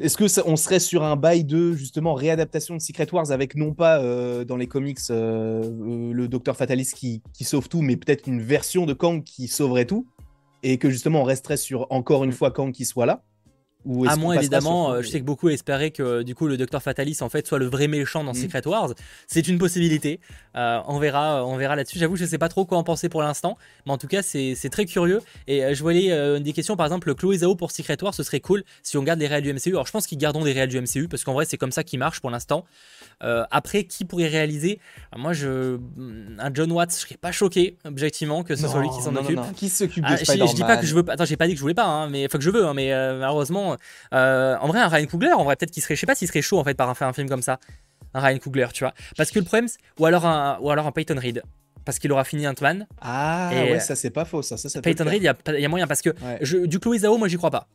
est-ce que on serait sur un bail de justement réadaptation de Secret Wars avec non pas euh, dans les comics euh, le Docteur Fatalist qui, qui, sauve tout, mais peut-être une version de Kang qui sauverait tout et que justement on resterait sur encore une mm. fois Kang qui soit là? À moins évidemment, euh, je sais que beaucoup espéraient que du coup le Docteur Fatalis en fait soit le vrai méchant dans mm. Secret Wars. C'est une possibilité. Euh, on verra, on verra là-dessus. J'avoue, je sais pas trop quoi en penser pour l'instant, mais en tout cas c'est très curieux. Et euh, je voyais des questions par exemple, Chloé Zhao pour Secret Wars, ce serait cool si on garde les réels du MCU. Alors je pense qu'ils garderont des réels du MCU parce qu'en vrai c'est comme ça qui marche pour l'instant. Après, qui pourrait réaliser? Moi, je un John Watts, je serais pas choqué objectivement que ce soit lui qui s'en occupe. Qui s'occupe de ah, je, dis pas que je veux. Attends, j'ai pas dit que je voulais pas, hein, mais faut que je veux, hein, mais malheureusement euh, en vrai, un Ryan Coogler, en vrai, peut-être qu'il serait, je sais pas s'il serait chaud en fait par faire un film comme ça. Un Ryan Coogler, tu vois. Parce que le problème, ou alors un, ou alors un Peyton Reed. Parce qu'il aura fini Ant-Man. Ah ouais, ça c'est pas faux, ça. ça, Peyton Reed, il y, a moyen parce que du Chloé Zhao, moi j'y crois pas.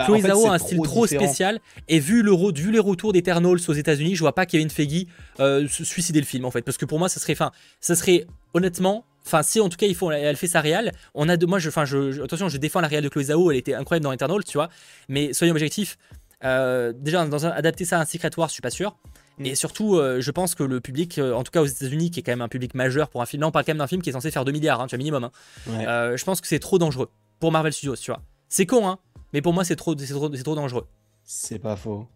Bah, Chloé Zhao a un style trop spécial et vu, le, vu les retours d'Eternals aux États-Unis, je vois pas Kevin Feige euh, suicider le film en fait. Parce que pour moi, ça serait, fin, ça serait honnêtement Enfin, si en tout cas il faut, elle fait sa réal, on a de, moi, je, enfin, je, attention, je défends la réal de Chloé Zhao, elle était incroyable dans Eternals, tu vois. Mais soyons objectifs, euh, déjà, dans adapter ça à un Secret Wars, je suis pas sûr. Mm. Et surtout, euh, je pense que le public, euh, en tout cas aux États-Unis, qui est quand même un public majeur pour un film, là on parle quand même d'un film qui est censé faire 2 milliards, hein, tu vois, minimum. Hein. je pense que c'est trop dangereux pour Marvel Studios, tu vois. C'est con, hein, mais pour moi c'est trop, trop, trop dangereux. C'est pas faux.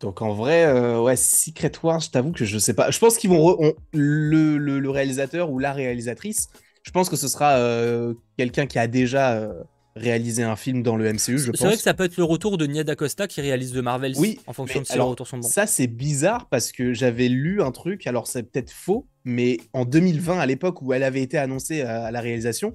Donc en vrai, ouais, Secret Wars, je t'avoue que je sais pas. Je pense qu'ils vont. le, le, réalisateur ou la réalisatrice, je pense que ce sera quelqu'un qui a déjà réaliser un film dans le MCU, je pense. C'est vrai que ça peut être le retour de Nia DaCosta qui réalise de Marvel oui, en fonction de si alors, retours sont bons. Ça, c'est bizarre parce que j'avais lu un truc, alors c'est peut-être faux, mais en 2020, à l'époque où elle avait été annoncée à la réalisation,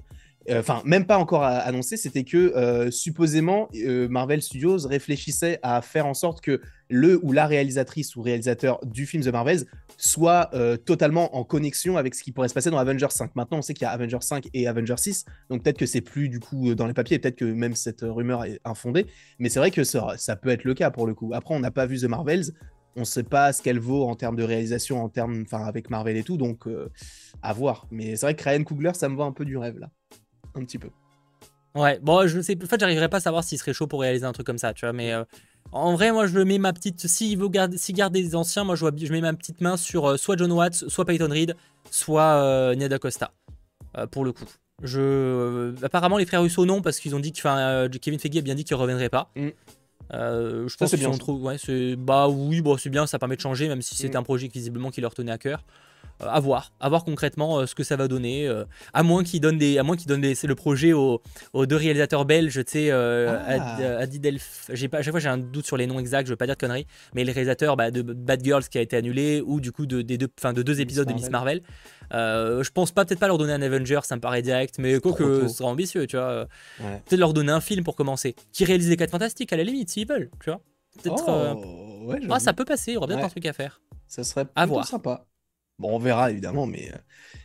euh, enfin même pas encore annoncé, c'était que euh, supposément euh, Marvel Studios réfléchissait à faire en sorte que le ou la réalisatrice ou réalisateur du film The Marvels soit totalement en connexion avec ce qui pourrait se passer dans Avengers 5. Maintenant, on sait qu'il y a Avengers 5 et Avengers 6, donc peut-être que c'est plus du coup dans les papiers, peut-être que même cette rumeur est infondée, mais c'est vrai que ça, peut être le cas pour le coup. Après, on n'a pas vu The Marvels, on ne sait pas ce qu'elle vaut en termes de réalisation, en termes, enfin avec Marvel et tout, donc à voir. Mais c'est vrai que Ryan Coogler, ça me va un peu du rêve là un petit peu. Ouais, bon, je sais, en fait, j'arriverai pas à savoir s'il serait chaud pour réaliser un truc comme ça, tu vois, mais euh, en vrai, moi, je mets ma petite, s'il veut garder, s'il garde des anciens, moi, je, mets ma petite main sur euh, soit John Watts, soit Peyton Reed, soit euh, Ned Acosta, pour le coup. Je, apparemment, les frères Russo non, parce qu'ils ont dit que, Kevin Feige a bien dit qu'il reviendrait pas. Mm. je pense qu'ils trop, ouais, c'est, bah oui, bon, c'est bien, ça permet de changer, même si c'était mm. un projet visiblement qui leur tenait à cœur. Euh, à voir, à voir concrètement euh, ce que ça va donner. Euh, à moins qu'ils donnent des, à moins qu'ils donnent le projet aux, deux réalisateurs belges, tu sais, ah. Adi Delf. J'ai pas, à chaque fois j'ai un doute sur les noms exacts, je veux pas dire de conneries, mais les réalisateurs bah, de Bad Girls qui a été annulé ou du coup de, des deux, fin, de deux épisodes de Miss Marvel. je pense pas peut-être pas leur donner un Avenger, ça me paraît direct, mais quoi que ce sera ambitieux, tu vois. Peut-être leur donner un film pour commencer, qui réalise les 4 fantastiques à la limite s'ils veulent, tu vois. Peut-être. Oh, ah, ça peut passer, il y aura peut-être un truc à faire. Ça serait à voir. sympa. Bon, on verra évidemment, mais, euh,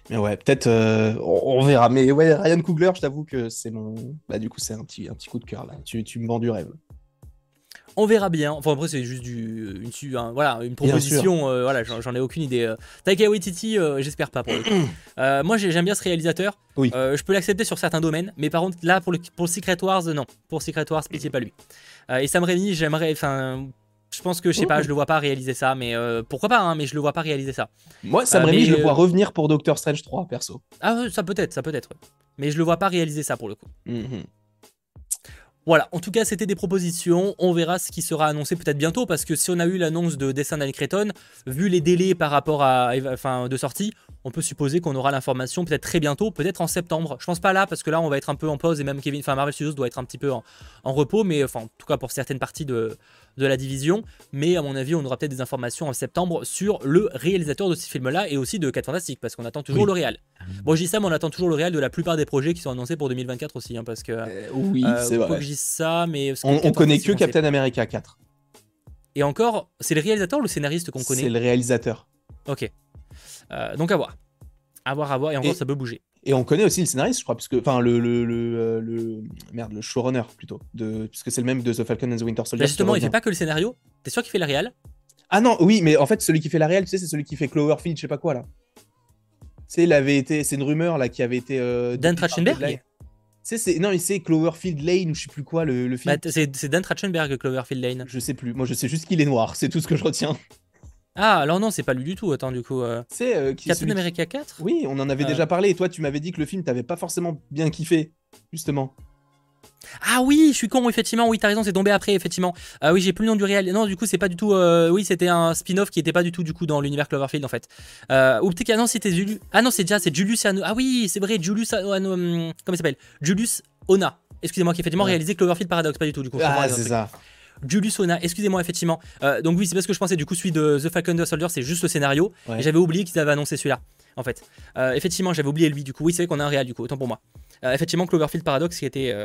mais ouais, peut-être euh, on, verra. Mais ouais, Ryan Coogler, je t'avoue que c'est mon. Bah, du coup, c'est un petit, un petit coup de cœur là. Tu, tu me vends du rêve. On verra bien. Enfin, après, c'est juste du, une, voilà, une proposition. Euh, voilà, j'en ai aucune idée. Taika Waititi, j'espère pas pour le (clears throat) moi, j'aime bien ce réalisateur. Oui. je peux l'accepter sur certains domaines, mais par contre, là, pour le, pour Secret Wars, non. Pour Secret Wars, pitié pas lui. et Sam Raimi, j'aimerais. Enfin, je pense que je sais pas, je le vois pas réaliser ça, mais euh, pourquoi pas, hein, mais je le vois pas réaliser ça. Moi, ça me je le vois revenir pour Doctor Strange 3, perso. Ah, ça peut être, ça peut être. Mais je le vois pas réaliser ça pour le coup. Mhm. Voilà, en tout cas, c'était des propositions. On verra ce qui sera annoncé peut-être bientôt, parce que si on a eu l'annonce de Dessin d'Anne Creton, vu les délais par rapport à, enfin, de sortie, on peut supposer qu'on aura l'information peut-être très bientôt, peut-être en septembre. Je pense pas là, parce que là, on va être un peu en pause et même Kevin, enfin, Marvel Studios doit être un petit peu en, en repos, mais enfin, en tout cas pour certaines parties de, de la division. Mais à mon avis, on aura peut-être des informations en septembre sur le réalisateur de ces films-là et aussi de 4 Fantastiques, parce qu'on attend toujours le réel. Bon, je dis ça, mais on attend toujours le réel de la plupart des projets qui sont annoncés pour 2024 aussi, hein, parce que. Euh, oui, euh, c'est vrai. Que je dise ça, mais on, connaît que Captain America 4. Et encore, c'est le réalisateur ou le scénariste qu'on connaît? C'est le réalisateur. Ok. Euh, donc à voir. À voir, à voir, et encore, ça peut bouger. Et on connaît aussi le scénariste, je crois, puisque enfin le le, le, le, merde le showrunner plutôt, de puisque c'est le même de The Falcon and the Winter Soldier. Bah, justement, il fait pas que le scénario. T'es sûr qu'il fait la réal? Ah non, oui, mais en fait celui qui fait la réal, tu sais, c'est celui qui fait Cloverfield, je sais pas quoi là. Tu sais, il avait été, c'est une rumeur là qui avait été. Euh, Dan Trachtenberg. C'est, non, c'est Cloverfield Lane ou je sais plus quoi le, le film. Bah, c'est, Dan Trachtenberg Cloverfield Lane. Je sais plus. Moi, je sais juste qu'il est noir. C'est tout ce que je retiens. Ah, alors non, c'est pas lui du tout. Attends, du coup. Euh... C'est euh, Captain America 4 Oui, on en avait déjà parlé. Et toi, tu m'avais dit que le film t'avait pas forcément bien kiffé, justement. Ah oui, je suis con, effectivement, oui, t'as raison, c'est tombé après, effectivement. Ah oui, j'ai plus le nom du réel. Non, du coup, c'est pas du tout. Euh, oui, c'était un spin-off qui était pas du tout, du coup, dans l'univers Cloverfield, en fait. Euh, ou peut-être. Ah non, c'était Julius. Ah non, c'est déjà, c'est Julius Ah oui, c'est vrai, Julius. Hum, comment il s'appelle? Julius Ona. Excusez-moi, qui effectivement réalisé Cloverfield Paradox, pas du tout, du coup. Ah, c'est ça. Julius Ona, excusez-moi, effectivement. Euh, donc oui, c'est parce que je pensais, du coup, celui de The Falcon the Soldier, c'est juste le scénario. Et j'avais oublié qu'ils avaient annoncé celui-là, en fait. Euh, effectivement, j'avais oublié lui, du coup. Oui, c'est vrai qu'on a un réel, du coup, autant pour moi. Euh, effectivement, Cloverfield Paradox qui était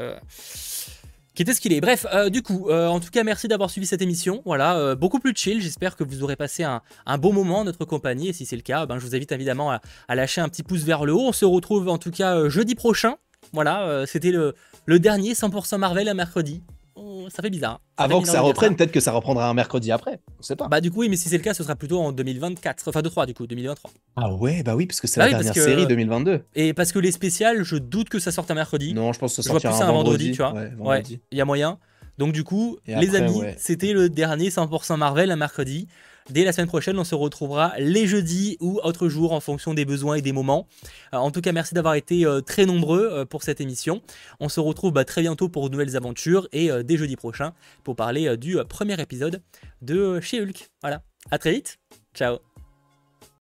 qui était ce qu'il est. Bref, du coup, en tout cas, merci d'avoir suivi cette émission. Voilà, beaucoup plus chill. J'espère que vous aurez passé un, bon moment en notre compagnie. Et si c'est le cas, ben, je vous invite évidemment à, lâcher un petit pouce vers le haut. On se retrouve en tout cas jeudi prochain. Voilà, c'était le, le dernier 100% Marvel à mercredi. Oh, ça fait bizarre. Avant que ça reprenne, peut-être que ça reprendra un mercredi après. On sait pas. Bah du coup oui, mais si c'est le cas, ce sera plutôt en 2024, enfin 3 du coup, 2023. Ah ouais, bah oui, parce que c'est bah la dernière série 2022. Et parce que les spéciales, je doute que ça sorte un mercredi. Non, je pense que ça sortira un, vendredi, tu vois. Ouais, il y a moyen. Donc du coup, les amis, c'était le dernier 100% Marvel un mercredi. Dès la semaine prochaine, on se retrouvera les jeudis ou autres jours en fonction des besoins et des moments. Euh, en tout cas, merci d'avoir été euh, très nombreux euh, pour cette émission. On se retrouve bah, très bientôt pour de nouvelles aventures et dès jeudi prochain pour parler du premier épisode de chez Hulk. Voilà, à très vite. Ciao